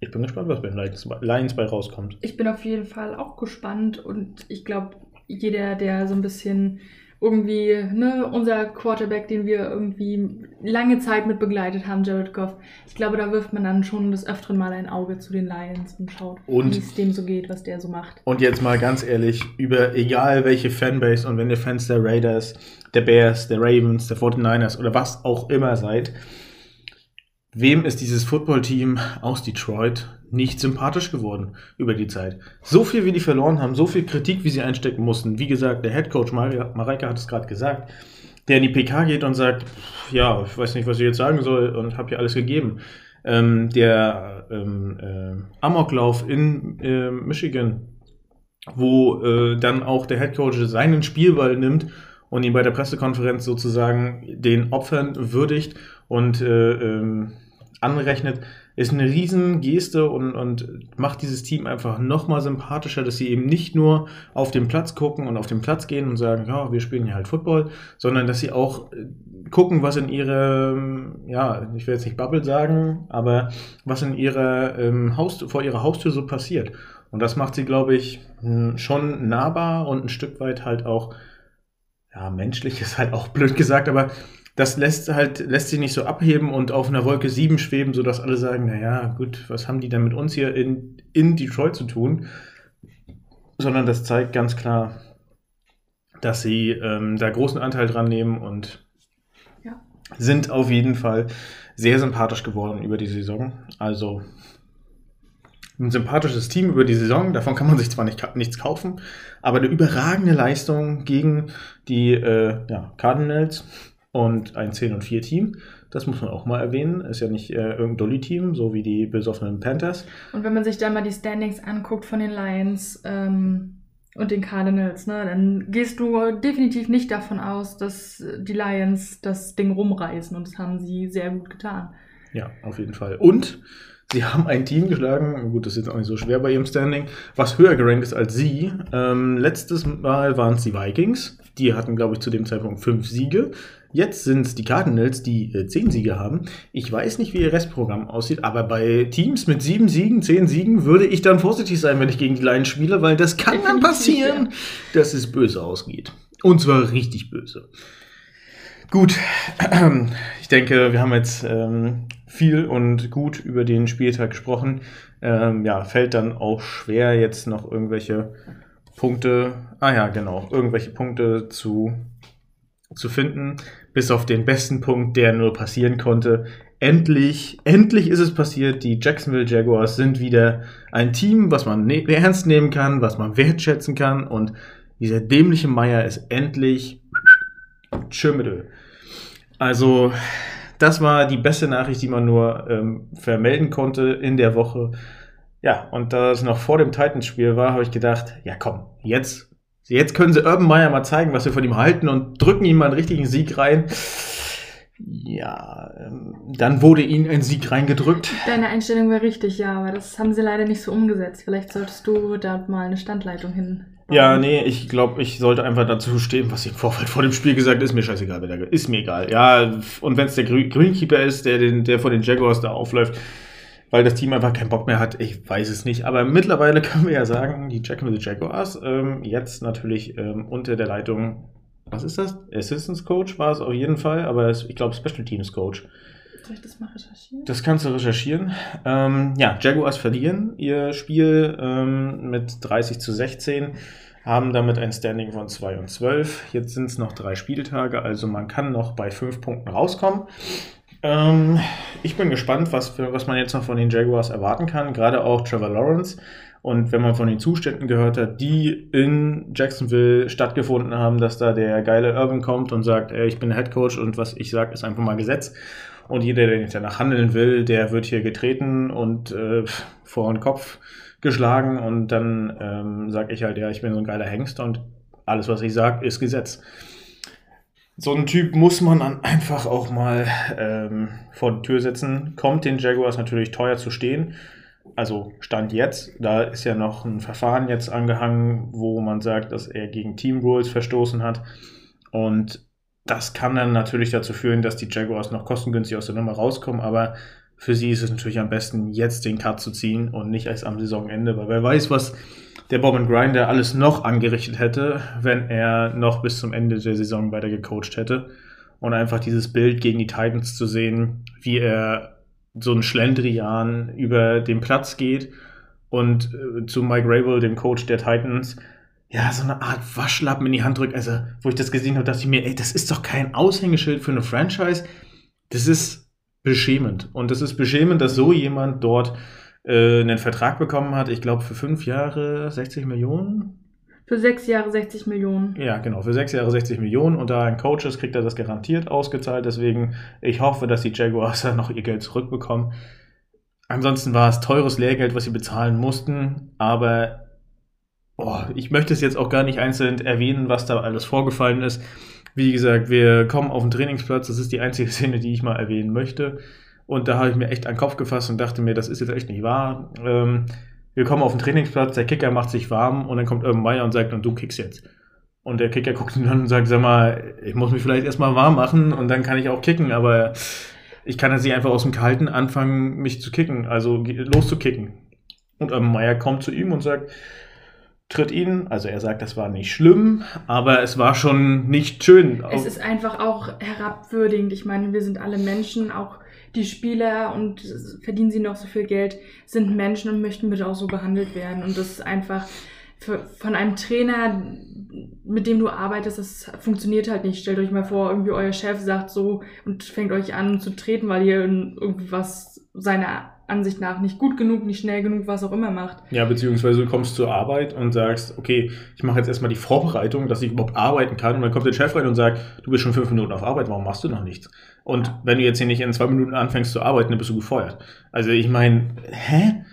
ich bin gespannt, was bei den Lions, Lions bei rauskommt. Ich bin auf jeden Fall auch gespannt und ich glaube, jeder, der so ein bisschen irgendwie, ne, unser Quarterback, den wir irgendwie lange Zeit mit begleitet haben, Jared Goff. Ich glaube, da wirft man dann schon des Öfteren mal ein Auge zu den Lions und schaut, wie es dem so geht, was der so macht. Und jetzt mal ganz ehrlich, über egal welche Fanbase und wenn ihr Fans der Raiders, der Bears, der Ravens, der 49ers oder was auch immer seid, wem ist dieses Footballteam aus Detroit nicht sympathisch geworden über die Zeit? So viel, wie die verloren haben, so viel Kritik, wie sie einstecken mussten. Wie gesagt, der Headcoach Mareike hat es gerade gesagt, der in die PK geht und sagt, ja, ich weiß nicht, was ich jetzt sagen soll und habe hier alles gegeben. Ähm, der ähm, äh, Amoklauf in äh, Michigan, wo äh, dann auch der Headcoach seinen Spielball nimmt und ihn bei der Pressekonferenz sozusagen den Opfern würdigt und äh, ähm, anrechnet, ist eine riesen Geste und, und macht dieses Team einfach nochmal sympathischer, dass sie eben nicht nur auf den Platz gucken und auf den Platz gehen und sagen, ja, wir spielen hier halt Football, sondern dass sie auch äh, gucken, was in ihrer, ja, ich will jetzt nicht Bubble sagen, aber was in ihrer ähm, Haus, vor ihrer Haustür so passiert. Und das macht sie, glaube ich, mh, schon nahbar und ein Stück weit halt auch, ja, menschlich ist halt auch blöd gesagt, aber das lässt halt, lässt sie nicht so abheben und auf einer Wolke 7 schweben, sodass alle sagen, naja, gut, was haben die denn mit uns hier in, in Detroit zu tun? Sondern das zeigt ganz klar, dass sie ähm, da großen Anteil dran nehmen und Ja. sind auf jeden Fall sehr sympathisch geworden über die Saison. Also ein sympathisches Team über die Saison, davon kann man sich zwar nicht, nichts kaufen, aber eine überragende Leistung gegen die äh, ja, Cardinals und ein 10 und 4 Team. Das muss man auch mal erwähnen. Ist ja nicht äh, irgendein Dolly-Team, so wie die besoffenen Panthers. Und wenn man sich dann mal die Standings anguckt von den Lions ähm, und den Cardinals, ne, dann gehst du definitiv nicht davon aus, dass die Lions das Ding rumreißen. Und das haben sie sehr gut getan. Ja, auf jeden Fall. Und sie haben ein Team geschlagen, gut, das ist jetzt auch nicht so schwer bei ihrem Standing, was höher gerankt ist als sie. Ähm, letztes Mal waren es die Vikings. Die hatten, glaube ich, zu dem Zeitpunkt fünf Siege. Jetzt sind es die Cardinals, die äh, zehn Siege haben. Ich weiß nicht, wie ihr Restprogramm aussieht, aber bei Teams mit sieben Siegen, zehn Siegen würde ich dann vorsichtig sein, wenn ich gegen die Lions spiele, weil das kann dann passieren, dass es böse ausgeht. Und zwar richtig böse. Gut, [CLEARS THROAT] ich denke, wir haben jetzt ähm, viel und gut über den Spieltag gesprochen. Ähm, ja, fällt dann auch schwer, jetzt noch irgendwelche Punkte, ah ja, genau, irgendwelche Punkte zu, zu finden, bis auf den besten Punkt, der nur passieren konnte. Endlich, endlich ist es passiert. Die Jacksonville Jaguars sind wieder ein Team, was man ne ernst nehmen kann, was man wertschätzen kann. Und dieser dämliche Meier ist endlich Schirmmittel. Also, das war die beste Nachricht, die man nur ähm, vermelden konnte in der Woche. Ja, und da es noch vor dem Titans-Spiel war, habe ich gedacht, ja komm, jetzt, jetzt können sie Urban Meyer mal zeigen, was wir von ihm halten und drücken ihm mal einen richtigen Sieg rein. Ja, ähm, dann wurde ihnen ein Sieg reingedrückt. Deine Einstellung war richtig, ja, aber das haben sie leider nicht so umgesetzt. Vielleicht solltest du da mal eine Standleitung hin. Ja, nee, ich glaube, ich sollte einfach dazu stehen, was ich im Vorfeld vor dem Spiel gesagt. Ist mir scheißegal, wer da ist mir egal. Ja, und wenn es der Greenkeeper ist, der, den, der von den Jaguars da aufläuft, weil das Team einfach keinen Bock mehr hat, ich weiß es nicht. Aber mittlerweile [LAUGHS] können wir ja sagen, die Jacksonville Jaguars, ähm, jetzt natürlich ähm, unter der Leitung, was ist das? Assistance Coach war es auf jeden Fall, aber es, ich glaube Special Teams Coach. Soll ich das mal recherchieren? Das kannst du recherchieren. Ähm, ja, Jaguars verlieren ihr Spiel ähm, mit 30 zu 16, haben damit ein Standing von 2 und 12. Jetzt sind es noch drei Spieltage, also man kann noch bei fünf Punkten rauskommen. Ähm, ich bin gespannt, was, für, was man jetzt noch von den Jaguars erwarten kann, gerade auch Trevor Lawrence. Und wenn man von den Zuständen gehört hat, die in Jacksonville stattgefunden haben, dass da der geile Urban kommt und sagt, ey, ich bin Head Coach und was ich sage, ist einfach mal Gesetz. Und jeder, der nicht danach handeln will, der wird hier getreten und äh, vor den Kopf geschlagen. Und dann ähm, sage ich halt, ja, ich bin so ein geiler Hengst und alles, was ich sage, ist Gesetz. So ein Typ muss man dann einfach auch mal ähm, vor die Tür setzen. Kommt den Jaguars natürlich teuer zu stehen. Also Stand jetzt, da ist ja noch ein Verfahren jetzt angehangen, wo man sagt, dass er gegen Team Rules verstoßen hat. Und das kann dann natürlich dazu führen, dass die Jaguars noch kostengünstig aus der Nummer rauskommen, aber für sie ist es natürlich am besten, jetzt den Cut zu ziehen und nicht erst am Saisonende, weil wer weiß, was der Bob Grinder alles noch angerichtet hätte, wenn er noch bis zum Ende der Saison weiter gecoacht hätte. Und einfach dieses Bild gegen die Titans zu sehen, wie er so ein Schlendrian über den Platz geht und äh, zu Mike Rabel, dem Coach der Titans, ja, so eine Art Waschlappen in die Hand drückt. Also, wo ich das gesehen habe, dachte ich mir, ey, das ist doch kein Aushängeschild für eine Franchise. Das ist beschämend. Und das ist beschämend, dass so jemand dort äh, einen Vertrag bekommen hat. Ich glaube, für fünf Jahre 60 Millionen. Für sechs Jahre 60 Millionen. Ja, genau, für sechs Jahre 60 Millionen. Und da ein Coach ist, kriegt er das garantiert ausgezahlt. Deswegen, ich hoffe, dass die Jaguars [LAUGHS] dann noch ihr Geld zurückbekommen. Ansonsten war es teures Lehrgeld, was sie bezahlen mussten. Aber oh, ich möchte es jetzt auch gar nicht einzeln erwähnen, was da alles vorgefallen ist. Wie gesagt, wir kommen auf den Trainingsplatz. Das ist die einzige Szene, die ich mal erwähnen möchte. Und da habe ich mir echt an den Kopf gefasst und dachte mir, das ist jetzt echt nicht wahr. Ähm, wir kommen auf den Trainingsplatz, der Kicker macht sich warm und dann kommt Urban Meyer und sagt, und du kickst jetzt. Und der Kicker [LAUGHS] guckt ihn an und sagt, sag mal, ich muss mich vielleicht erstmal warm machen und dann kann ich auch kicken, aber ich kann jetzt nicht einfach aus dem Kalten anfangen, mich zu kicken, also loszukicken. Und Urban Meyer kommt zu ihm und sagt, tritt ihn, also er sagt, das war nicht schlimm, aber es war schon nicht schön. Es ist einfach auch herabwürdigend. Ich meine, wir sind alle Menschen, auch die Spieler und verdienen sie noch so viel Geld, sind Menschen und möchten bitte auch so behandelt werden. Und das ist einfach für, von einem Trainer, mit dem du arbeitest, das funktioniert halt nicht. Stellt euch mal vor, irgendwie euer Chef sagt so und fängt euch an zu treten, weil ihr irgendwie was seiner Ansicht nach nicht gut genug, nicht schnell genug, was auch immer macht. Ja, beziehungsweise du kommst zur Arbeit und sagst, okay, ich mache jetzt erstmal die Vorbereitung, dass ich überhaupt arbeiten kann. Und dann kommt der Chef rein und sagt, du bist schon fünf Minuten auf Arbeit, warum machst du noch nichts? Und wenn du jetzt hier nicht in zwei Minuten anfängst zu arbeiten, dann bist du gefeuert. Also ich meine, hä?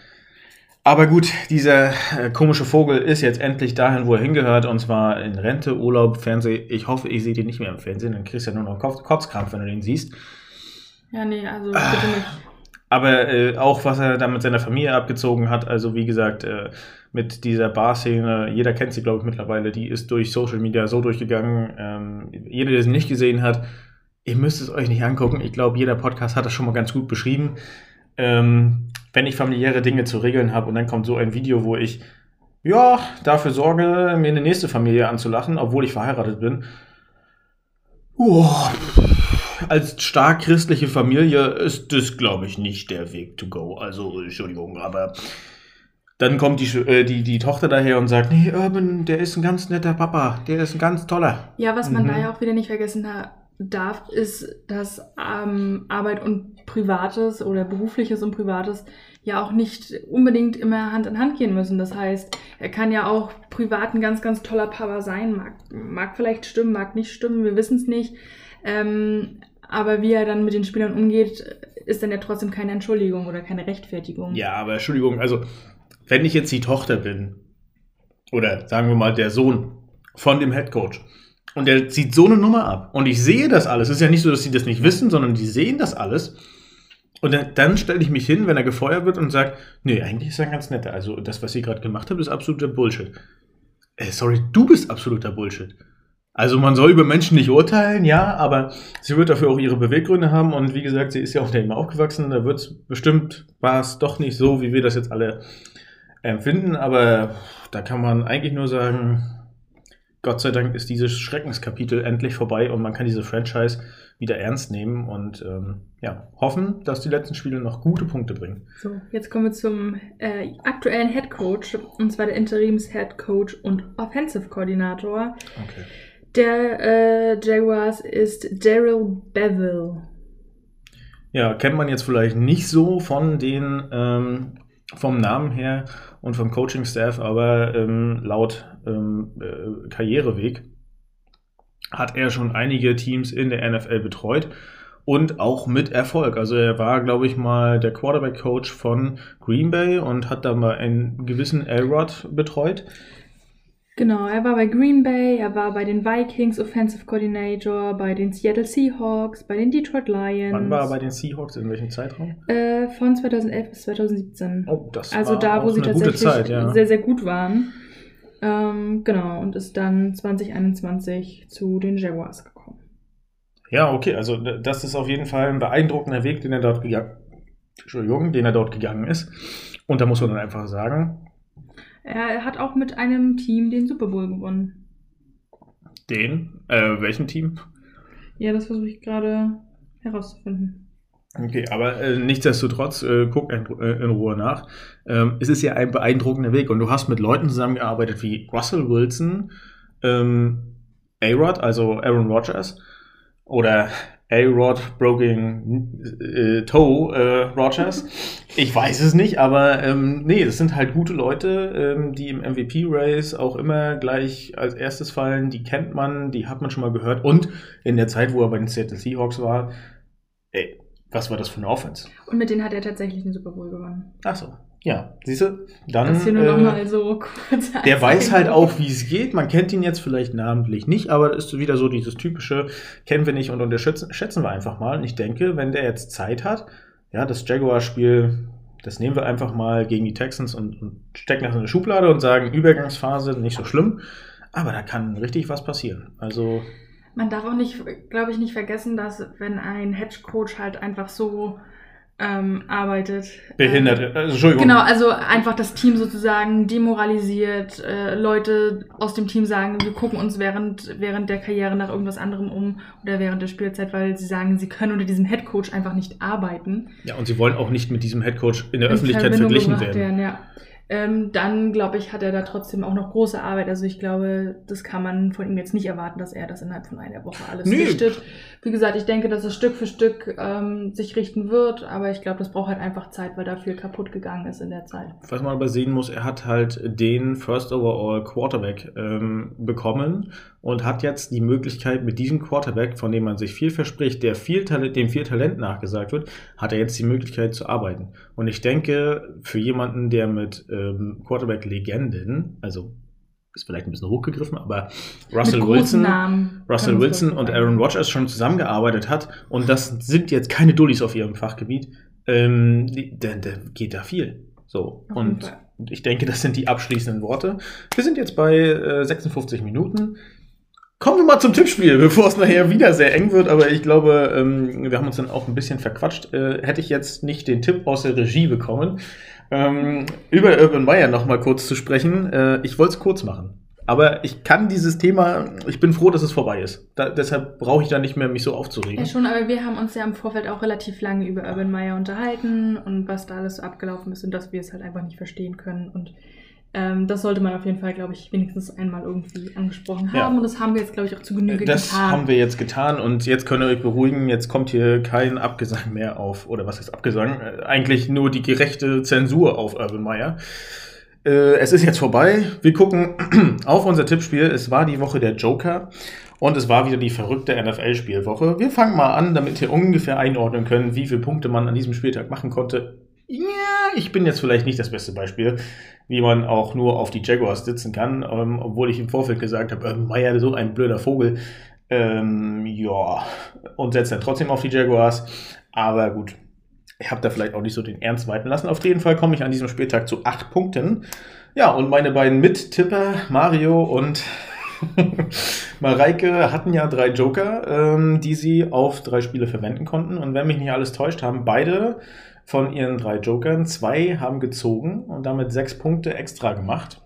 Aber gut, dieser äh, komische Vogel ist jetzt endlich dahin, wo er hingehört, und zwar in Rente, Urlaub, Fernsehen. Ich hoffe, ich sehe den nicht mehr im Fernsehen, dann kriegst du ja nur noch Kopf Kopfkrampf, wenn du den siehst. Ja, nee, also bitte nicht. Aber äh, auch, was er da mit seiner Familie abgezogen hat, also wie gesagt, äh, mit dieser Bar-Szene, jeder kennt sie, glaube ich, mittlerweile, die ist durch Social Media so durchgegangen. Ähm, jeder, der sie nicht gesehen hat, ihr müsst es euch nicht angucken. Ich glaube, jeder Podcast hat das schon mal ganz gut beschrieben. Ähm, wenn ich familiäre Dinge zu regeln habe und dann kommt so ein Video, wo ich ja dafür sorge, mir eine nächste Familie anzulachen, obwohl ich verheiratet bin. Uah, als stark christliche Familie ist das, glaube ich, nicht der Weg to go. Also, Entschuldigung, aber dann kommt die, äh, die, die Tochter daher und sagt, nee, Urban, der ist ein ganz netter Papa, der ist ein ganz toller. Ja, was man mhm. da ja auch wieder nicht vergessen hat, darf, ist, dass ähm, Arbeit und Privates oder Berufliches und Privates ja auch nicht unbedingt immer Hand in Hand gehen müssen. Das heißt, er kann ja auch privat ein ganz, ganz toller Papa sein. Mag, mag vielleicht stimmen, mag nicht stimmen, wir wissen es nicht. Ähm, aber wie er dann mit den Spielern umgeht, ist dann ja trotzdem keine Entschuldigung oder keine Rechtfertigung. Ja, aber Entschuldigung, also wenn ich jetzt die Tochter bin, oder sagen wir mal der Sohn von dem Head Coach, und der zieht so eine Nummer ab. Und ich sehe das alles. Es ist ja nicht so, dass sie das nicht wissen, sondern die sehen das alles. Und dann, dann stelle ich mich hin, wenn er gefeuert wird und sagt, nee, eigentlich ist er ein ganz netter. Also das, was ihr gerade gemacht habt, ist absoluter Bullshit. Äh, sorry, du bist absoluter Bullshit. Also man soll über Menschen nicht urteilen, ja, aber sie wird dafür auch ihre Beweggründe haben. Und wie gesagt, sie ist ja auch der immer aufgewachsen. Da wird es bestimmt, war es doch nicht so, wie wir das jetzt alle empfinden. Aber da kann man eigentlich nur sagen, Gott sei Dank ist dieses Schreckenskapitel endlich vorbei und man kann diese Franchise wieder ernst nehmen und ähm, ja, hoffen, dass die letzten Spiele noch gute Punkte bringen. So, jetzt kommen wir zum äh, aktuellen Head Coach und zwar der Interims Head Coach und Offensive Koordinator. Okay. Der äh, Jaguars ist Daryl Bevel. Ja, kennt man jetzt vielleicht nicht so von den ähm, vom Namen her und vom Coaching-Staff, aber ähm, laut ähm, äh, Karriereweg hat er schon einige Teams in der NFL betreut und auch mit Erfolg. Also er war, glaube ich, mal der Quarterback-Coach von Green Bay und hat da mal einen gewissen Elrod betreut. Genau, er war bei Green Bay, er war bei den Vikings Offensive Coordinator, bei den Seattle Seahawks, bei den Detroit Lions. Wann war er bei den Seahawks? In welchem Zeitraum? Äh, von 2011 bis 2017. Oh, das also war da, wo sie tatsächlich Zeit, ja. sehr, sehr gut waren. Ähm, genau, und ist dann 2021 zu den Jaguars gekommen. Ja, okay, also das ist auf jeden Fall ein beeindruckender Weg, den er dort gegangen, Entschuldigung, den er dort gegangen ist. Und da muss man dann einfach sagen, Er hat auch mit einem Team den Super Bowl gewonnen. Den? Äh, welchem Team? Ja, das versuche ich gerade herauszufinden. Okay, aber äh, nichtsdestotrotz, äh, guck in, äh, in, Ruhe nach. Ähm, es ist ja ein beeindruckender Weg und du hast mit Leuten zusammengearbeitet wie Russell Wilson, ähm, A-Rod, also Aaron Rodgers, oder A-Rod Broken äh, Toe äh, Rogers. [LAUGHS] Ich weiß es nicht, aber ähm, nee, das sind halt gute Leute, ähm, die im MVP-Race auch immer gleich als erstes fallen. Die kennt man, die hat man schon mal gehört. Und in der Zeit, wo er bei den Seattle Seahawks war, ey, was war das für eine Offense? Und mit denen hat er tatsächlich den Super Bowl gewonnen. Ach so. Ja, siehst du, dann. Das hier nur äh, noch mal so kurz [LAUGHS] der weiß halt auch, wie es geht. Man kennt ihn jetzt vielleicht namentlich nicht, aber das ist wieder so dieses typische, kennen wir nicht und unterschätzen schätzen wir einfach mal. Und ich denke, wenn der jetzt Zeit hat, ja, das Jaguar-Spiel, das nehmen wir einfach mal gegen die Texans und, und stecken das in eine Schublade und sagen, Übergangsphase, nicht so schlimm. Aber da kann richtig was passieren. Also. Man darf auch nicht, glaube ich, nicht vergessen, dass wenn ein Hedge Coach halt einfach so ähm, arbeitet. Behindert, ähm, Entschuldigung. Genau, also einfach das Team sozusagen demoralisiert, äh, Leute aus dem Team sagen, wir gucken uns während, während der Karriere nach irgendwas anderem um oder während der Spielzeit, weil sie sagen, sie können unter diesem Headcoach einfach nicht arbeiten. Ja, und sie wollen auch nicht mit diesem Headcoach in der in Öffentlichkeit verglichen werden. werden ja ähm, dann glaube ich, hat er da trotzdem auch noch große Arbeit. Also ich glaube, das kann man von ihm jetzt nicht erwarten, dass er das innerhalb von einer Woche alles nee. richtet. Wie gesagt, ich denke, dass es Stück für Stück ähm, sich richten wird, aber ich glaube, das braucht halt einfach Zeit, weil da viel kaputt gegangen ist in der Zeit. Was man aber sehen muss, er hat halt den First Overall Quarterback ähm, bekommen und hat jetzt die Möglichkeit, mit diesem Quarterback, von dem man sich viel verspricht, der viel Talent, dem viel Talent nachgesagt wird, hat er jetzt die Möglichkeit zu arbeiten. Und ich denke, für jemanden, der mit ähm, Quarterback-Legenden, also ist vielleicht ein bisschen hochgegriffen, aber Russell Wilson, Russell Wilson und Aaron Rodgers schon zusammengearbeitet hat und das sind jetzt keine Dullis auf ihrem Fachgebiet, ähm, dann, geht da viel. So und ich denke, das sind die abschließenden Worte. Wir sind jetzt bei äh, 56 Minuten. Kommen wir mal zum Tippspiel, [LAUGHS] bevor es nachher wieder sehr eng wird. Aber ich glaube, ähm, wir haben uns dann auch ein bisschen verquatscht. Äh, hätte ich jetzt nicht den Tipp aus der Regie bekommen, ähm, über Urban Meyer noch mal kurz zu sprechen. Äh, ich wollte es kurz machen. Aber ich kann dieses Thema, ich bin froh, dass es vorbei ist. Da, deshalb brauche ich da nicht mehr mich so aufzuregen. Ja, schon, aber wir haben uns ja im Vorfeld auch relativ lange über Urban Meyer unterhalten und was da alles so abgelaufen ist und dass wir es halt einfach nicht verstehen können. Und ähm, das sollte man auf jeden Fall, glaube ich, wenigstens einmal irgendwie angesprochen haben. Ja. Und das haben wir jetzt, glaube ich, auch zu Genüge das getan. Das haben wir jetzt getan und jetzt könnt ihr euch beruhigen. Jetzt kommt hier kein Abgesang mehr auf, oder was ist Abgesang? Äh, eigentlich nur die gerechte Zensur auf Urban Meyer. Äh, es ist jetzt vorbei. Wir gucken [CLEARS THROAT] auf unser Tippspiel. Es war die Woche der Joker. Und es war wieder die verrückte NFL-Spielwoche. Wir fangen mal an, damit ihr ungefähr einordnen könnt, wie viele Punkte man an diesem Spieltag machen konnte. Ja, ich bin jetzt vielleicht nicht das beste Beispiel wie man auch nur auf die Jaguars sitzen kann, ähm, obwohl ich im Vorfeld gesagt habe, äh, Meier, so ein blöder Vogel. Ähm, ja, und setzt dann trotzdem auf die Jaguars. Aber gut, ich habe da vielleicht auch nicht so den Ernst walten lassen. Auf jeden Fall komme ich an diesem Spieltag zu acht Punkten. Ja, und meine beiden Mittipper, Mario und [LAUGHS] Mareike, hatten ja drei Joker, ähm, die sie auf drei Spiele verwenden konnten. Und wenn mich nicht alles täuscht, haben beide von ihren drei Jokern. Zwei haben gezogen und damit sechs Punkte extra gemacht.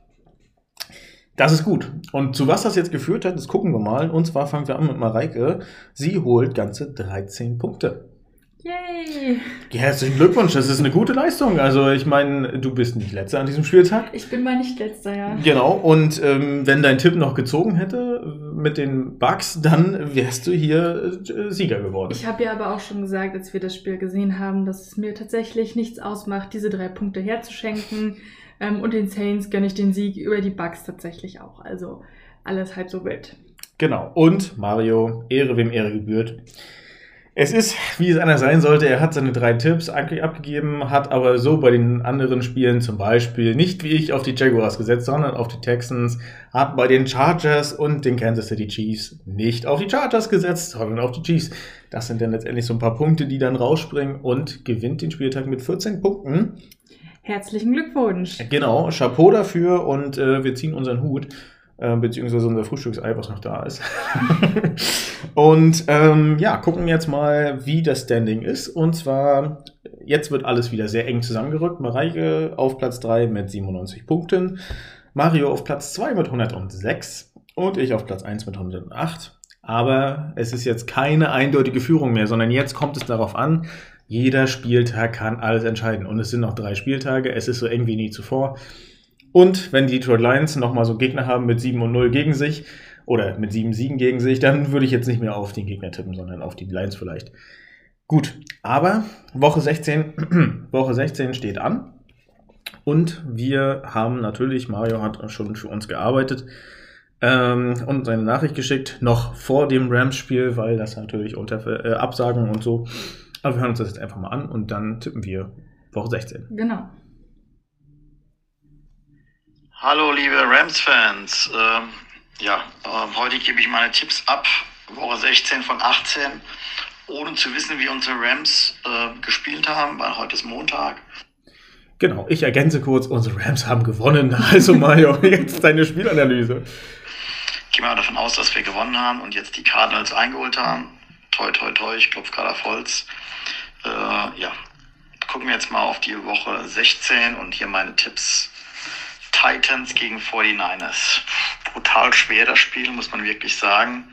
Das ist gut. Und zu was das jetzt geführt hat, das gucken wir mal. Und zwar fangen wir an mit Mareike. Sie holt ganze 13 Punkte. Yay! Herzlichen Glückwunsch, das ist eine gute Leistung. Also ich meine, du bist nicht letzter an diesem Spieltag. Ich bin mal nicht letzter, ja. Genau, und ähm, wenn dein Tipp noch gezogen hätte mit den Bugs, dann wärst du hier äh, Sieger geworden. Ich habe ja aber auch schon gesagt, als wir das Spiel gesehen haben, dass es mir tatsächlich nichts ausmacht, diese drei Punkte herzuschenken. Ähm, und den Saints gönne ich den Sieg über die Bugs tatsächlich auch. Also alles halb so wild. Genau, und Mario, Ehre wem Ehre gebührt. Es ist, wie es einer sein sollte. Er hat seine drei Tipps eigentlich abgegeben, hat aber so bei den anderen Spielen zum Beispiel nicht wie ich auf die Jaguars gesetzt, sondern auf die Texans, hat bei den Chargers und den Kansas City Chiefs nicht auf die Chargers gesetzt, sondern auf die Chiefs. Das sind dann letztendlich so ein paar Punkte, die dann rausspringen und gewinnt den Spieltag mit 14 Punkten. Herzlichen Glückwunsch. Genau, Chapeau dafür und äh, wir ziehen unseren Hut. Äh, beziehungsweise unser Frühstücksei, was noch da ist. [LAUGHS] und ähm, ja, gucken jetzt mal, wie das Standing ist. Und zwar, jetzt wird alles wieder sehr eng zusammengerückt. Mareike auf Platz 3 mit 97 Punkten, Mario auf Platz 2 mit 106 und ich auf Platz 1 mit 108. Aber es ist jetzt keine eindeutige Führung mehr, sondern jetzt kommt es darauf an, jeder Spieltag kann alles entscheiden. Und es sind noch drei Spieltage, es ist so eng wie nie zuvor. Und wenn die Detroit Lions nochmal so Gegner haben mit 7 und 0 gegen sich oder mit 7 Siegen gegen sich, dann würde ich jetzt nicht mehr auf den Gegner tippen, sondern auf die Lions vielleicht. Gut, aber Woche 16, [CLEARS THROAT] Woche 16 steht an. Und wir haben natürlich, Mario hat schon für uns gearbeitet ähm, und seine Nachricht geschickt, noch vor dem Rams-Spiel, weil das natürlich unter äh, Absagen und so. Aber wir hören uns das jetzt einfach mal an und dann tippen wir Woche 16. Genau. Hallo liebe Rams-Fans. Ähm, ja, ähm, heute gebe ich meine Tipps ab. Woche 16 von 18, ohne zu wissen, wie unsere Rams äh, gespielt haben, weil heute ist Montag. Genau, ich ergänze kurz, unsere Rams haben gewonnen. [LAUGHS] Also Mario, jetzt deine Spielanalyse. Ich gehe mal davon aus, dass wir gewonnen haben und jetzt die Cardinals eingeholt haben. Toi, toi, toi, ich klopfe gerade auf Holz. Äh, ja, gucken wir jetzt mal auf die Woche 16 und hier meine Tipps Titans gegen 49ers. Brutal schwer das Spiel, muss man wirklich sagen.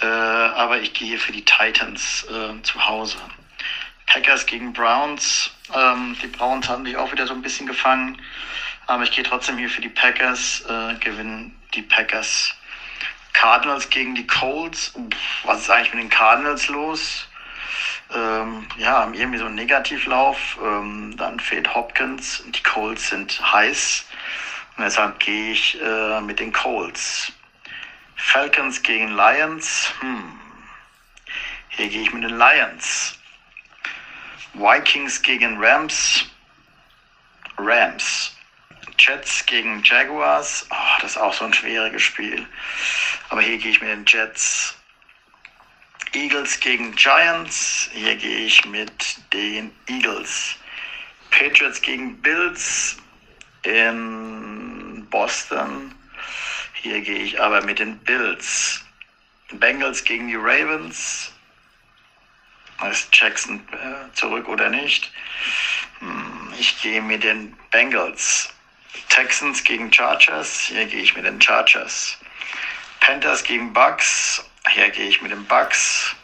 Äh, aber ich gehe für die Titans äh, zu Hause. Packers gegen Browns. Ähm, die Browns haben die auch wieder so ein bisschen gefangen. Aber ich gehe trotzdem hier für die Packers. Äh, gewinnen die Packers. Cardinals gegen die Colts. Was ist eigentlich mit den Cardinals los? Ähm, ja, haben irgendwie so einen Negativlauf. Ähm, dann fehlt Hopkins. Die Colts sind heiß. Und deshalb gehe ich äh, mit den Colts. Falcons gegen Lions. Hm. Hier gehe ich mit den Lions. Vikings gegen Rams. Rams. Jets gegen Jaguars. Oh, das ist auch so ein schwieriges Spiel. Aber hier gehe ich mit den Jets. Eagles gegen Giants. Hier gehe ich mit den Eagles. Patriots gegen Bills in Boston. Hier gehe ich aber mit den Bills. Bengals gegen die Ravens. Ist Jackson äh, zurück oder nicht? Hm, ich gehe mit den Bengals. Texans gegen Chargers. Hier gehe ich mit den Chargers. Panthers gegen Bucks. Hier gehe ich mit den Bucks.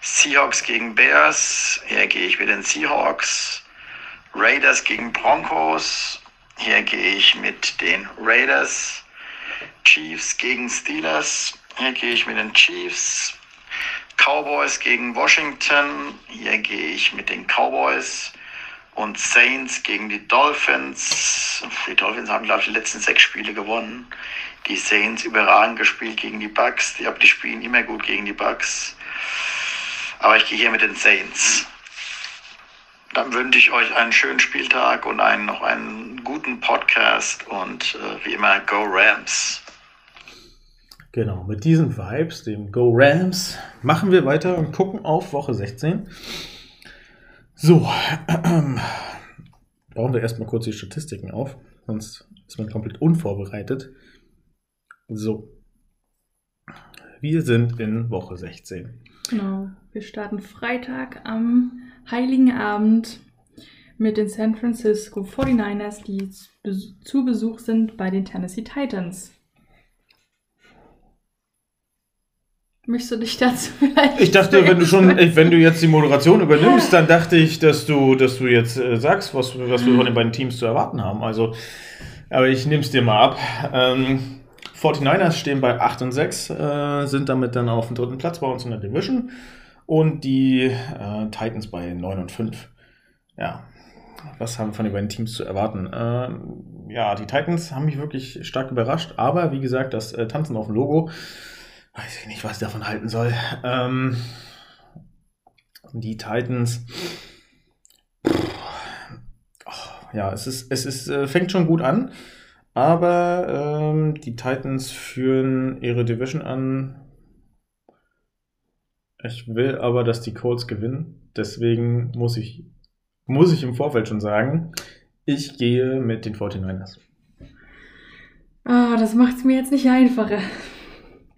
Seahawks gegen Bears. Hier gehe ich mit den Seahawks. Raiders gegen Broncos. Hier gehe ich mit den Raiders. Chiefs gegen Steelers. Hier gehe ich mit den Chiefs. Cowboys gegen Washington. Hier gehe ich mit den Cowboys. Und Saints gegen die Dolphins. Die Dolphins haben, glaube ich, die letzten sechs Spiele gewonnen. Die Saints überragend gespielt gegen die Bucks. Ich glaube, die spielen immer gut gegen die Bucks. Aber ich gehe hier mit den Saints. Dann wünsche ich euch einen schönen Spieltag und einen, noch einen guten Podcast und äh, wie immer Go Rams. Genau, mit diesen Vibes, dem Go Rams, machen wir weiter und gucken auf Woche 16. So, [CLEARS THROAT] bauen wir erstmal kurz die Statistiken auf, sonst ist man komplett unvorbereitet. So, wir sind in Woche 16. Genau, wir starten Freitag am Heiligen Abend mit den San Francisco 49ers, die zu Besuch sind bei den Tennessee Titans. Möchtest du dich dazu [LAUGHS] vielleicht? Ich dachte, wenn du schon, wenn du jetzt die Moderation übernimmst, [LAUGHS] dann dachte ich, dass du, dass du jetzt äh, sagst, was, was wir von den beiden Teams zu erwarten haben. Also, aber ich nehme es dir mal ab. Ähm, 49ers stehen bei 8 und 6, äh, sind damit dann auf dem dritten Platz bei uns in der Division. Und die äh, Titans bei 9 und 5. Ja, was haben wir von den beiden Teams zu erwarten? Ähm, ja, die Titans haben mich wirklich stark überrascht, aber wie gesagt, das äh, Tanzen auf dem Logo weiß ich nicht, was ich davon halten soll. Ähm, die Titans. Oh, ja, es ist, es ist, äh, fängt schon gut an, aber ähm, die Titans führen ihre Division an. Ich will aber, dass die Colts gewinnen. Deswegen muss ich, muss ich im Vorfeld schon sagen, ich gehe mit den 49ers. Ah, das macht es mir jetzt nicht einfacher.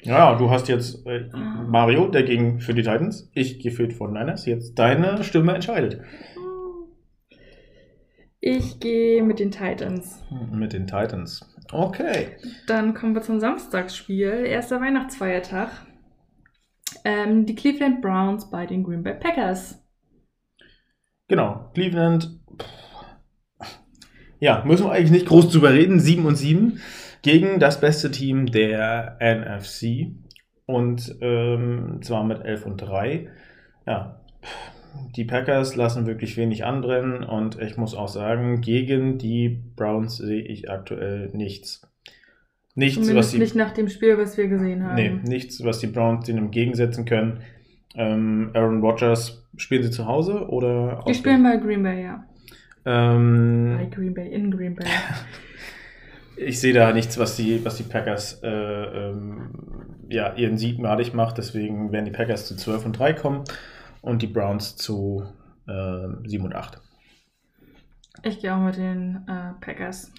Ja, du hast jetzt äh, Mario, der ging für die Titans. Ich gehe für die 49ers. Jetzt deine Stimme entscheidet. Ich gehe mit den Titans. Mit den Titans. Okay. Dann kommen wir zum Samstagsspiel. Erster Weihnachtsfeiertag. Ähm, die Cleveland Browns bei den Green Bay Packers. Genau. Cleveland. Ja, müssen wir eigentlich nicht groß drüber reden. 7 und 7 gegen das beste Team der NFC. Und ähm, zwar mit 11 und 3. Ja, die Packers lassen wirklich wenig anbrennen und ich muss auch sagen, gegen die Browns sehe ich aktuell nichts. Nichts, was die, nicht nach dem Spiel, was wir gesehen haben. nee, nichts, was die Browns denen entgegensetzen können. Ähm, Aaron Rodgers, spielen sie zu Hause oder Die spielen bei Green Bay, ja. ähm, Bei Green Bay, in Green Bay. [LAUGHS] Ich sehe da nichts, was die, was die Packers äh, ähm, ja, ihren Sieg malig macht. Deswegen werden die Packers zu 12 und 3 kommen und die Browns zu äh, 7 und 8. Ich gehe auch mit den äh, Packers.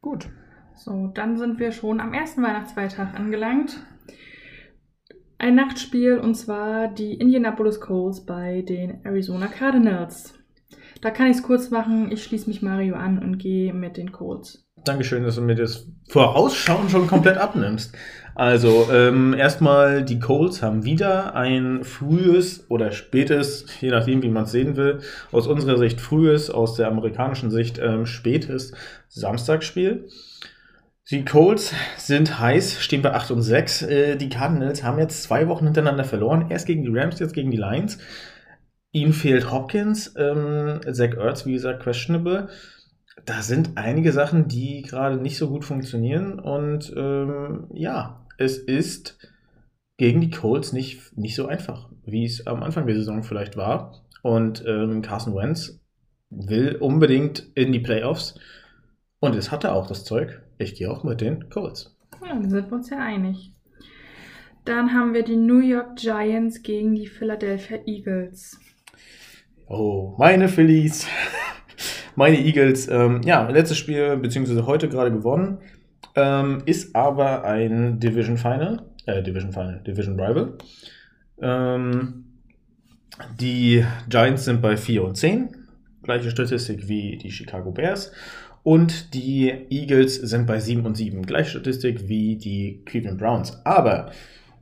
Gut. So, dann sind wir schon am ersten Weihnachtsfeiertag angelangt. Ein Nachtspiel und zwar die Indianapolis Colts bei den Arizona Cardinals. Da kann ich es kurz machen. Ich schließe mich Mario an und gehe mit den Colts. Dankeschön, dass du mir das Vorausschauen schon komplett abnimmst. Also, ähm, erstmal, die Colts haben wieder ein frühes oder spätes, je nachdem, wie man es sehen will, aus unserer Sicht frühes, aus der amerikanischen Sicht ähm, spätes Samstagsspiel. Die Colts sind heiß, stehen bei 8 und 6. Äh, die Cardinals haben jetzt zwei Wochen hintereinander verloren. Erst gegen die Rams, jetzt gegen die Lions. Ihnen fehlt Hopkins, ähm, Zach Ertz, wie gesagt, questionable. Da sind einige Sachen, die gerade nicht so gut funktionieren. Und ähm, ja, es ist gegen die Colts nicht, nicht so einfach, wie es am Anfang der Saison vielleicht war. Und ähm, Carson Wentz will unbedingt in die Playoffs. Und es hatte auch das Zeug. Ich gehe auch mit den Colts. Ja, dann sind wir uns ja einig. Dann haben wir die New York Giants gegen die Philadelphia Eagles. Oh, meine Phillies. [LAUGHS] meine Eagles. Ähm, ja, letztes Spiel, beziehungsweise heute gerade gewonnen. Ähm, ist aber ein Division Final. Äh, Division Final, Division Rival. Ähm, die Giants sind bei 4 und 10. Gleiche Statistik wie die Chicago Bears. Und die Eagles sind bei 7 und 7. Gleiche Statistik wie die Cleveland Browns. Aber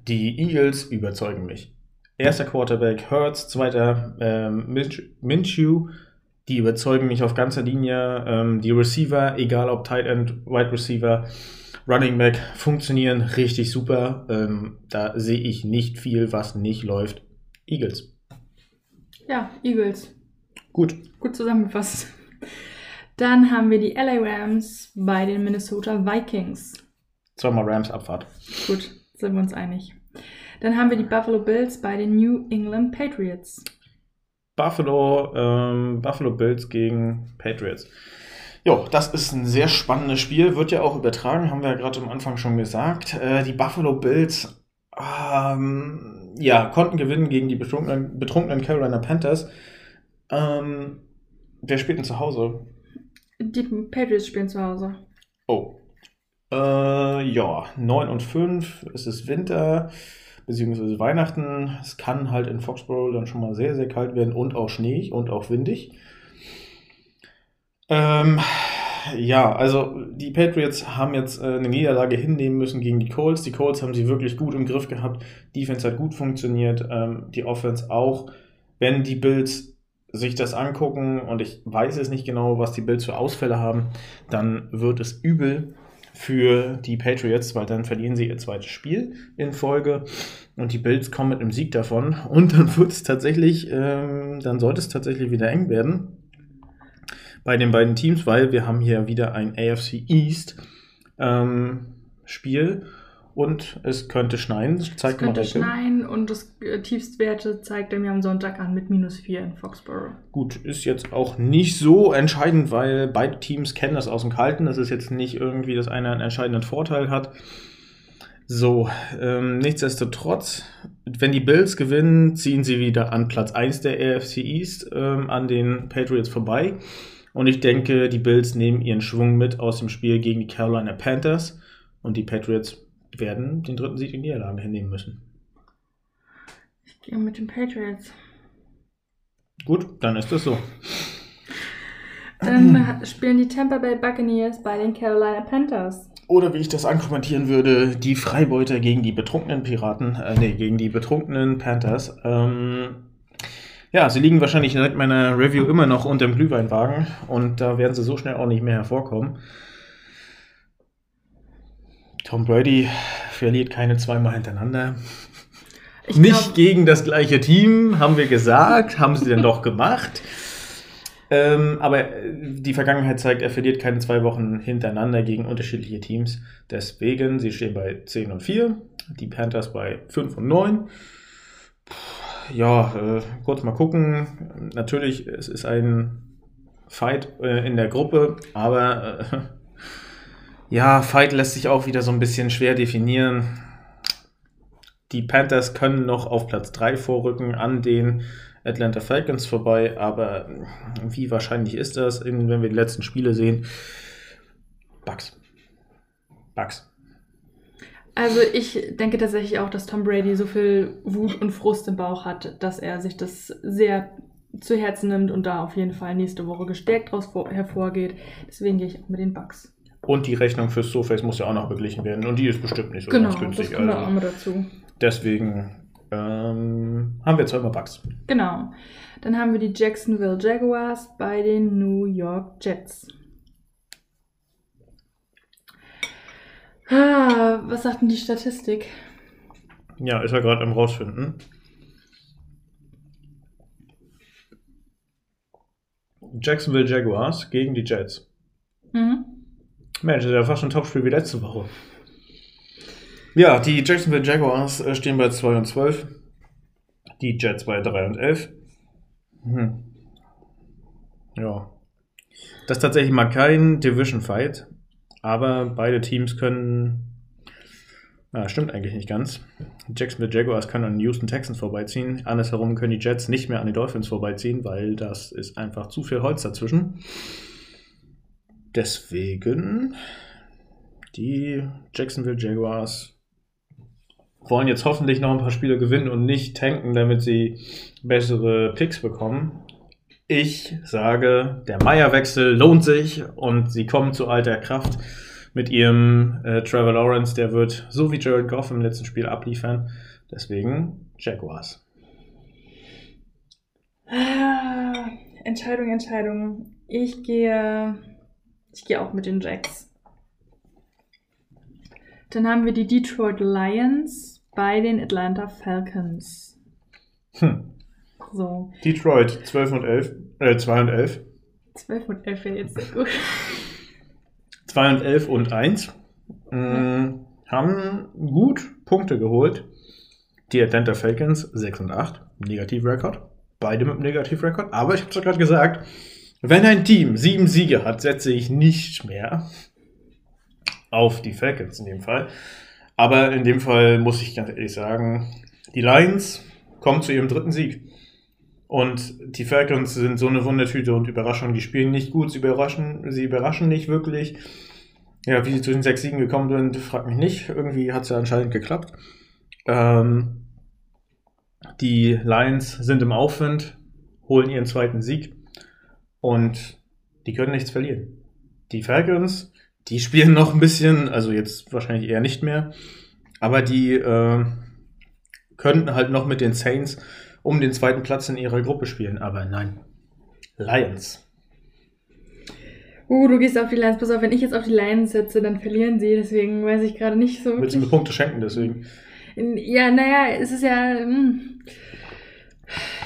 die Eagles überzeugen mich. Erster Quarterback Hurts, zweiter ähm, Minshew. Die überzeugen mich auf ganzer Linie. Ähm, die Receiver, egal ob Tight End, Wide Receiver, Running Back, funktionieren richtig super. Ähm, da sehe ich nicht viel, was nicht läuft. Eagles. Ja, Eagles. Gut. Gut zusammengefasst. Dann haben wir die LA Rams bei den Minnesota Vikings. Zweimal Rams Abfahrt. Gut, sind wir uns einig. Dann haben wir die Buffalo Bills bei den New England Patriots. Buffalo, ähm, Buffalo Bills gegen Patriots. Jo, das ist ein sehr spannendes Spiel, wird ja auch übertragen, haben wir ja gerade am Anfang schon gesagt. Äh, die Buffalo Bills ähm, ja, konnten gewinnen gegen die betrunkenen, betrunkenen Carolina Panthers. Ähm, wer spielt denn zu Hause? Die Patriots spielen zu Hause. Oh. Äh, ja, 9 und 5, es ist Winter, beziehungsweise Weihnachten. Es kann halt in Foxborough dann schon mal sehr, sehr kalt werden und auch schneeig und auch windig. Ähm, ja, also die Patriots haben jetzt äh, eine Niederlage hinnehmen müssen gegen die Colts. Die Colts haben sie wirklich gut im Griff gehabt. Defense hat gut funktioniert, ähm, die Offense auch. Wenn die Bills sich das angucken und ich weiß es nicht genau, was die Bills für Ausfälle haben, dann wird es übel für die Patriots, weil dann verlieren sie ihr zweites Spiel in Folge und die Bills kommen mit einem Sieg davon und dann [LAUGHS] wird es tatsächlich, ähm, dann sollte es tatsächlich wieder eng werden bei den beiden Teams, weil wir haben hier wieder ein AFC East ähm, Spiel und es könnte schneien. Es Zeigt könnte Mareike. schneien und das äh, Tiefstwerte zeigt er mir am Sonntag an mit minus 4 in Foxborough. Gut, ist jetzt auch nicht so entscheidend, weil beide Teams kennen das aus dem Kalten. Das ist jetzt nicht irgendwie, dass einer einen entscheidenden Vorteil hat. So, ähm, nichtsdestotrotz, wenn die Bills gewinnen, ziehen sie wieder an Platz 1 der AFC East ähm, an den Patriots vorbei. Und ich denke, die Bills nehmen ihren Schwung mit aus dem Spiel gegen die Carolina Panthers und die Patriots werden den dritten Sieg in Niederlage hinnehmen müssen. Ich gehe mit den Patriots. Gut, dann ist das so. Dann spielen die Tampa Bay Buccaneers bei den Carolina Panthers. Oder wie ich das ankommentieren würde, die Freibeuter gegen die betrunkenen Piraten, äh, nee, gegen die betrunkenen Panthers. Ähm, ja, sie liegen wahrscheinlich seit meiner Review immer noch unter dem Glühweinwagen und da werden sie so schnell auch nicht mehr hervorkommen. Tom Brady verliert keine zweimal hintereinander. Ich Nicht glaub- gegen das gleiche Team, haben wir gesagt, haben sie denn doch gemacht. Ähm, aber äh, die Vergangenheit zeigt, er verliert keine zwei Wochen hintereinander gegen unterschiedliche Teams. Deswegen, sie stehen bei 10 und 4, die Panthers bei 5 und 9. Puh, Ja, äh, kurz mal gucken. Natürlich, es ist ein Fight äh, in der Gruppe, aber äh, ja, Fight lässt sich auch wieder so ein bisschen schwer definieren. Die Panthers können noch auf Platz 3 vorrücken an den Atlanta Falcons vorbei, aber wie wahrscheinlich ist das, wenn wir die letzten Spiele sehen? Bugs. Bugs. Also ich denke tatsächlich auch, dass Tom Brady so viel Wut und Frust im Bauch hat, dass er sich das sehr zu Herzen nimmt und da auf jeden Fall nächste Woche gestärkt daraus vor- hervorgeht. Deswegen gehe ich auch mit den Bucks. Und die Rechnung fürs SoFace muss ja auch noch beglichen werden und die ist bestimmt nicht so Genau, ganz günstig. das kommt da Also mit dazu. deswegen ähm, haben wir zweimal Bugs. Genau. Dann haben wir die Jacksonville Jaguars bei den New York Jets. Ah, was sagt denn die Statistik? Ja, ist er gerade am rausfinden. Jacksonville Jaguars gegen die Jets. Mhm. Mensch, das ja fast ein Topspiel wie letzte Woche. Ja, die Jacksonville Jaguars äh, stehen bei 2 und 12. Die Jets bei 3 und 11. Hm. Ja. Das ist tatsächlich mal kein Division Fight. Aber beide Teams können. Na, stimmt eigentlich nicht ganz. Jacksonville Jaguars können an den Houston Texans vorbeiziehen. Andersherum können die Jets nicht mehr an die Dolphins vorbeiziehen, weil das ist einfach zu viel Holz dazwischen. Deswegen die Jacksonville Jaguars wollen jetzt hoffentlich noch ein paar Spiele gewinnen und nicht tanken, damit sie bessere Picks bekommen. Ich sage, der Meier-Wechsel lohnt sich und sie kommen zu alter Kraft mit ihrem äh, Trevor Lawrence. Der wird so wie Jared Goff im letzten Spiel abliefern. Deswegen Jaguars. Ah, Entscheidung, Entscheidung. Ich gehe, ich gehe auch mit den Jacks. Dann haben wir die Detroit Lions bei den Atlanta Falcons. Hm. So, Detroit 12 und 11, äh, 2 und 11. 12 und 11 wäre jetzt sehr gut. 2 und 11 und 1 mh, haben gut Punkte geholt. Die Atlanta Falcons 6 und 8, Negativrekord. Beide mit Negativrekord. Aber ich habe es ja gerade gesagt, wenn ein Team sieben Siege hat, setze ich nicht mehr auf die Falcons in dem Fall. Aber in dem Fall muss ich ganz ehrlich sagen, die Lions kommen zu ihrem dritten Sieg. Und die Falcons sind so eine Wundertüte und Überraschung. Die spielen nicht gut, sie überraschen, sie überraschen nicht wirklich. Ja, wie sie zu den sechs Siegen gekommen sind, fragt mich nicht. Irgendwie hat es ja anscheinend geklappt. Ähm, die Lions sind im Aufwind, holen ihren zweiten Sieg und die können nichts verlieren. Die Falcons, die spielen noch ein bisschen, also jetzt wahrscheinlich eher nicht mehr, aber die äh, könnten halt noch mit den Saints um den zweiten Platz in ihrer Gruppe spielen, aber nein. Lions. Uh, du gehst auf die Lions. Pass auf, wenn ich jetzt auf die Lions setze, dann verlieren sie. Deswegen weiß ich gerade nicht so Willst du mir wirklich. Punkte schenken, deswegen. Ja, naja, es ist ja. hm.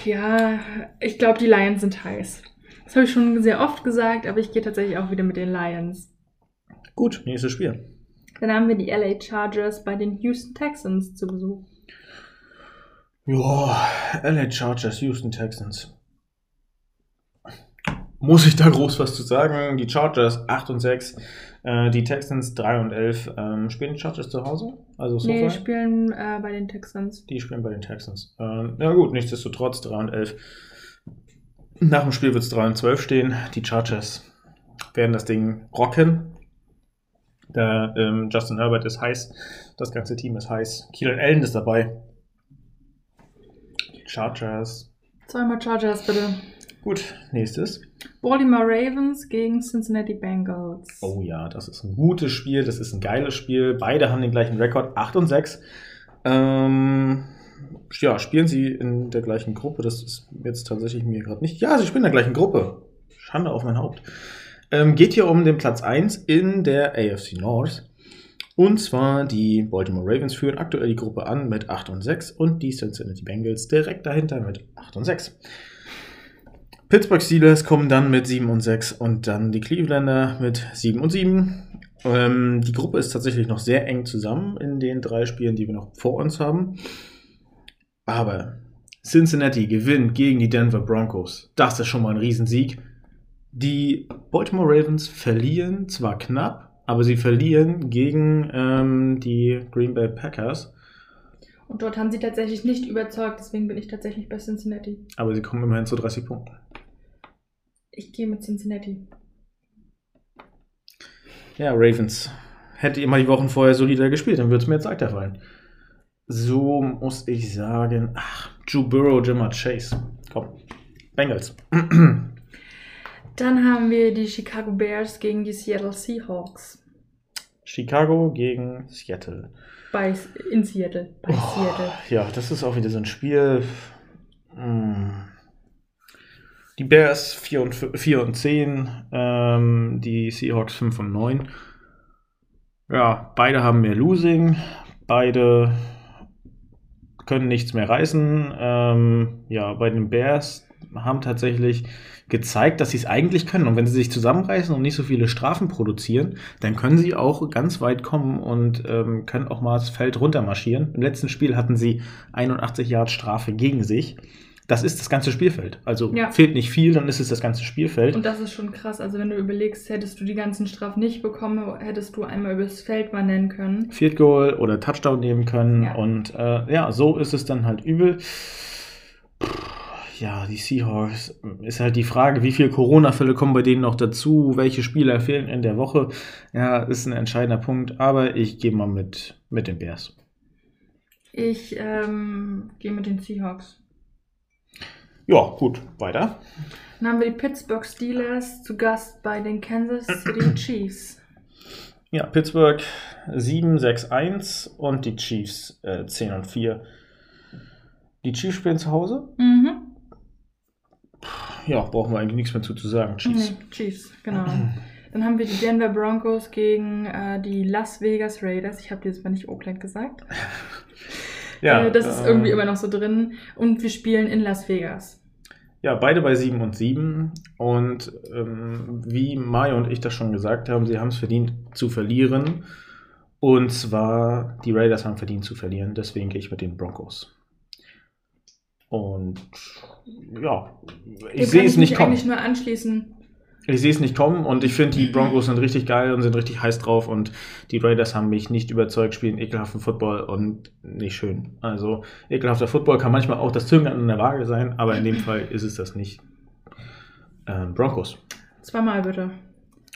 Ja, ich glaube, die Lions sind heiß. Das habe ich schon sehr oft gesagt, aber ich gehe tatsächlich auch wieder mit den Lions. Gut, nächstes Spiel. Dann haben wir die LA Chargers bei den Houston Texans zu Besuch. Ja, LA Chargers, Houston Texans. Muss ich da groß was zu sagen? Die Chargers 8 und 6, äh, die Texans 3 und 11. Ähm, spielen die Chargers zu Hause? Also Nee, die spielen äh, bei den Texans. Die spielen bei den Texans. Ähm, ja gut, nichtsdestotrotz 3 und 11. Nach dem Spiel wird es 3 und 12 stehen. Die Chargers werden das Ding rocken. Der ähm, Justin Herbert ist heiß. Das ganze Team ist heiß. Keenan Allen ist dabei. Chargers. Zweimal Chargers, bitte. Gut, nächstes. Baltimore Ravens gegen Cincinnati Bengals. Oh ja, das ist ein gutes Spiel. Das ist ein geiles Spiel. Beide haben den gleichen Rekord. 8 und 6. Ähm, ja, spielen sie in der gleichen Gruppe? Das ist jetzt tatsächlich mir gerade nicht. Ja, sie spielen in der gleichen Gruppe. Schande auf mein Haupt. Ähm, geht hier um den Platz 1 in der AFC North. Und zwar die Baltimore Ravens führen aktuell die Gruppe an mit 8 und 6 und die Cincinnati Bengals direkt dahinter mit 8 und 6. Pittsburgh Steelers kommen dann mit 7 und 6 und dann die Clevelander mit 7 und 7. Ähm, die Gruppe ist tatsächlich noch sehr eng zusammen in den drei Spielen, die wir noch vor uns haben. Aber Cincinnati gewinnt gegen die Denver Broncos. Das ist schon mal ein Riesensieg. Die Baltimore Ravens verlieren zwar knapp, aber sie verlieren gegen ähm, die Green Bay Packers. Und dort haben sie tatsächlich nicht überzeugt, deswegen bin ich tatsächlich bei Cincinnati. Aber sie kommen immerhin zu 30 Punkten. Ich gehe mit Cincinnati. Ja, Ravens. Hätte ihr mal die Wochen vorher solider gespielt, dann würde es mir jetzt leichter fallen. So muss ich sagen. Ach, Drew Burrow, Jamar Chase. Komm. Bengals. [CLEARS THROAT] Dann haben wir die Chicago Bears gegen die Seattle Seahawks. Chicago gegen Seattle. Bei, in Seattle. Bei Oh, Seattle. Ja, das ist auch wieder so ein Spiel. Hm. Die Bears 4 und, 4 und 10, ähm, die Seahawks 5 und 9. Ja, beide haben mehr Losing, beide können nichts mehr reißen. Ähm, ja, bei den Bears haben tatsächlich gezeigt, dass sie es eigentlich können. Und wenn sie sich zusammenreißen und nicht so viele Strafen produzieren, dann können sie auch ganz weit kommen und ähm, können auch mal das Feld runtermarschieren. Im letzten Spiel hatten sie 81 Yard Strafe gegen sich. Das ist das ganze Spielfeld. Also Ja. fehlt nicht viel, dann ist es das ganze Spielfeld. Und das ist schon krass. Also wenn du überlegst, hättest du die ganzen Strafen nicht bekommen, hättest du einmal übers Feld wandern können. Field Goal oder Touchdown nehmen können. Ja. Und äh, ja, so ist es dann halt übel. Ja, die Seahawks ist halt die Frage, wie viele Corona-Fälle kommen bei denen noch dazu, welche Spieler fehlen in der Woche. Ja, ist ein entscheidender Punkt, aber ich gehe mal mit, mit den Bears. Ich ähm, gehe mit den Seahawks. Ja, gut, weiter. Dann haben wir die Pittsburgh Steelers zu Gast bei den Kansas City [CLEARS THROAT] Chiefs. Ja, Pittsburgh 7, 6, 1 und die Chiefs äh, 10 und 4. Die Chiefs spielen zu Hause? Mhm. Ja, brauchen wir eigentlich nichts mehr zu, zu sagen. Chiefs. Nee, Chiefs, genau. [CLEARS THROAT] Dann haben wir die Denver Broncos gegen äh, die Las Vegas Raiders. Ich habe dieses Mal nicht Oakland gesagt. [LAUGHS] äh, das ist irgendwie immer noch so drin. Und wir spielen in Las Vegas. Ja, beide bei 7 und 7. Und ähm, wie Mario und ich das schon gesagt haben, sie haben es verdient zu verlieren. Und zwar, die Raiders haben verdient zu verlieren. Deswegen gehe ich mit den Broncos. Und ja, ich sehe kann es nicht mich kommen. eigentlich nur anschließen. Ich sehe es nicht kommen und ich finde, die Broncos sind richtig geil und sind richtig heiß drauf und die Raiders haben mich nicht überzeugt, spielen ekelhaften Football und nicht schön. Also ekelhafter Football kann manchmal auch das Zünglein an der Waage sein, aber in dem [LAUGHS] Fall ist es das nicht. Ähm, Broncos. Zweimal bitte.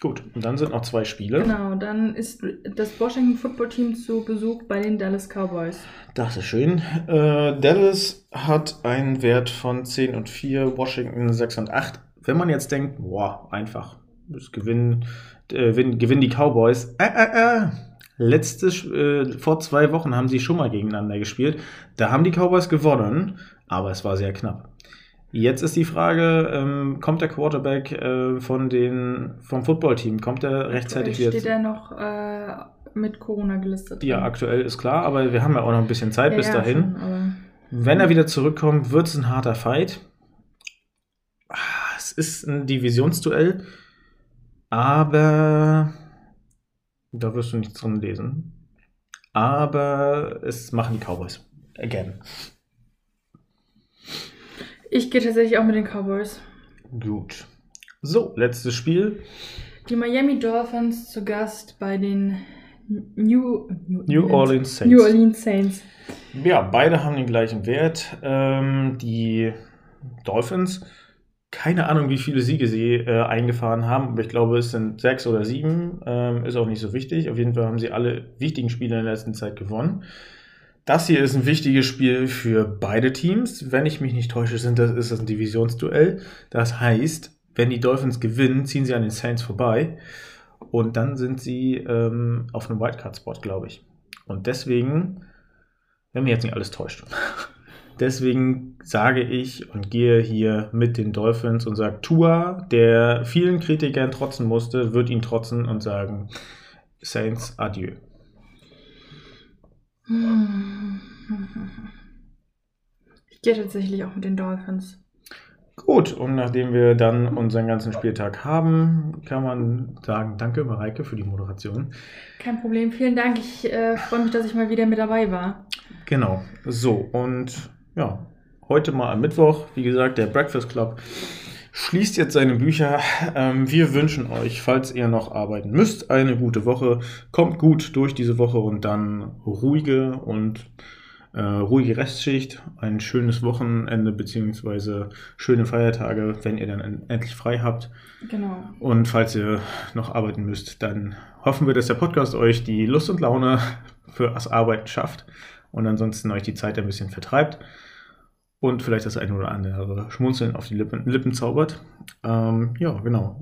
Gut, und dann sind noch zwei Spiele. Genau, dann ist das Washington Football Team zu Besuch bei den Dallas Cowboys. Das ist schön. Äh, Dallas hat einen Wert von 10 und 4, Washington 6 und 8. Wenn man jetzt denkt, boah, einfach, das gewinnen, äh, win- gewinnen die Cowboys. Äh, äh, äh. Letztes, äh, vor zwei Wochen haben sie schon mal gegeneinander gespielt. Da haben die Cowboys gewonnen, aber es war sehr knapp. Jetzt ist die Frage, ähm, kommt der Quarterback äh, von den, vom Footballteam, kommt er rechtzeitig wieder? Steht er noch äh, mit Corona gelistet? Ja, drin. aktuell ist klar, aber wir haben ja auch noch ein bisschen Zeit Ja, bis ja, dahin. schon, Wenn er wieder zurückkommt, wird es ein harter Fight. Ist ein Divisionsduell, aber da wirst du nichts drin lesen. Aber es machen die Cowboys. Again. Ich gehe tatsächlich auch mit den Cowboys. Gut. So, letztes Spiel. Die Miami Dolphins zu Gast bei den New, New Orleans Saints. New Orleans Saints. Ja, beide haben den gleichen Wert. Ähm, die Dolphins keine Ahnung, wie viele Siege sie äh, eingefahren haben, aber ich glaube, es sind sechs oder sieben. Ähm, ist auch nicht so wichtig. Auf jeden Fall haben sie alle wichtigen Spiele in der letzten Zeit gewonnen. Das hier ist ein wichtiges Spiel für beide Teams. Wenn ich mich nicht täusche, sind das, ist das ein Divisionsduell. Das heißt, wenn die Dolphins gewinnen, ziehen sie an den Saints vorbei. Und dann sind sie ähm, auf einem Wildcard-Spot, glaube ich. Und deswegen, wenn mir jetzt nicht alles täuscht, [LAUGHS] deswegen sage ich und gehe hier mit den Dolphins und sage, Tua, der vielen Kritikern trotzen musste, wird ihn trotzen und sagen, Saints, adieu. Ich gehe tatsächlich auch mit den Dolphins. Gut, und nachdem wir dann unseren ganzen Spieltag haben, kann man sagen, danke Mareike für die Moderation. Kein Problem, vielen Dank. Ich äh, freue mich, dass ich mal wieder mit dabei war. Genau, so und ja, heute mal am Mittwoch, wie gesagt, der Breakfast Club schließt jetzt seine Bücher. Ähm, wir wünschen euch, falls ihr noch arbeiten müsst, eine gute Woche. Kommt gut durch diese Woche und dann ruhige und äh, ruhige Restschicht, ein schönes Wochenende beziehungsweise schöne Feiertage, wenn ihr dann endlich frei habt. Genau. Und falls ihr noch arbeiten müsst, dann hoffen wir, dass der Podcast euch die Lust und Laune für das Arbeiten schafft und ansonsten euch die Zeit ein bisschen vertreibt und vielleicht das eine oder andere Schmunzeln auf die Lippen, Lippen zaubert. Ähm, ja, genau.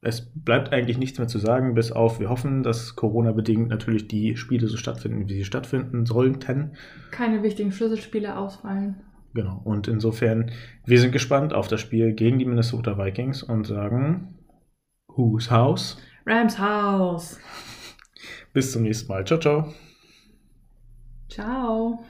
Es bleibt eigentlich nichts mehr zu sagen, bis auf, wir hoffen, dass Corona-bedingt natürlich die Spiele so stattfinden, wie sie stattfinden sollten. Keine wichtigen Schlüsselspiele ausfallen. Genau. Und insofern, wir sind gespannt auf das Spiel gegen die Minnesota Vikings und sagen, Whose House? Rams House. Bis zum nächsten Mal. Ciao, ciao. Ciao.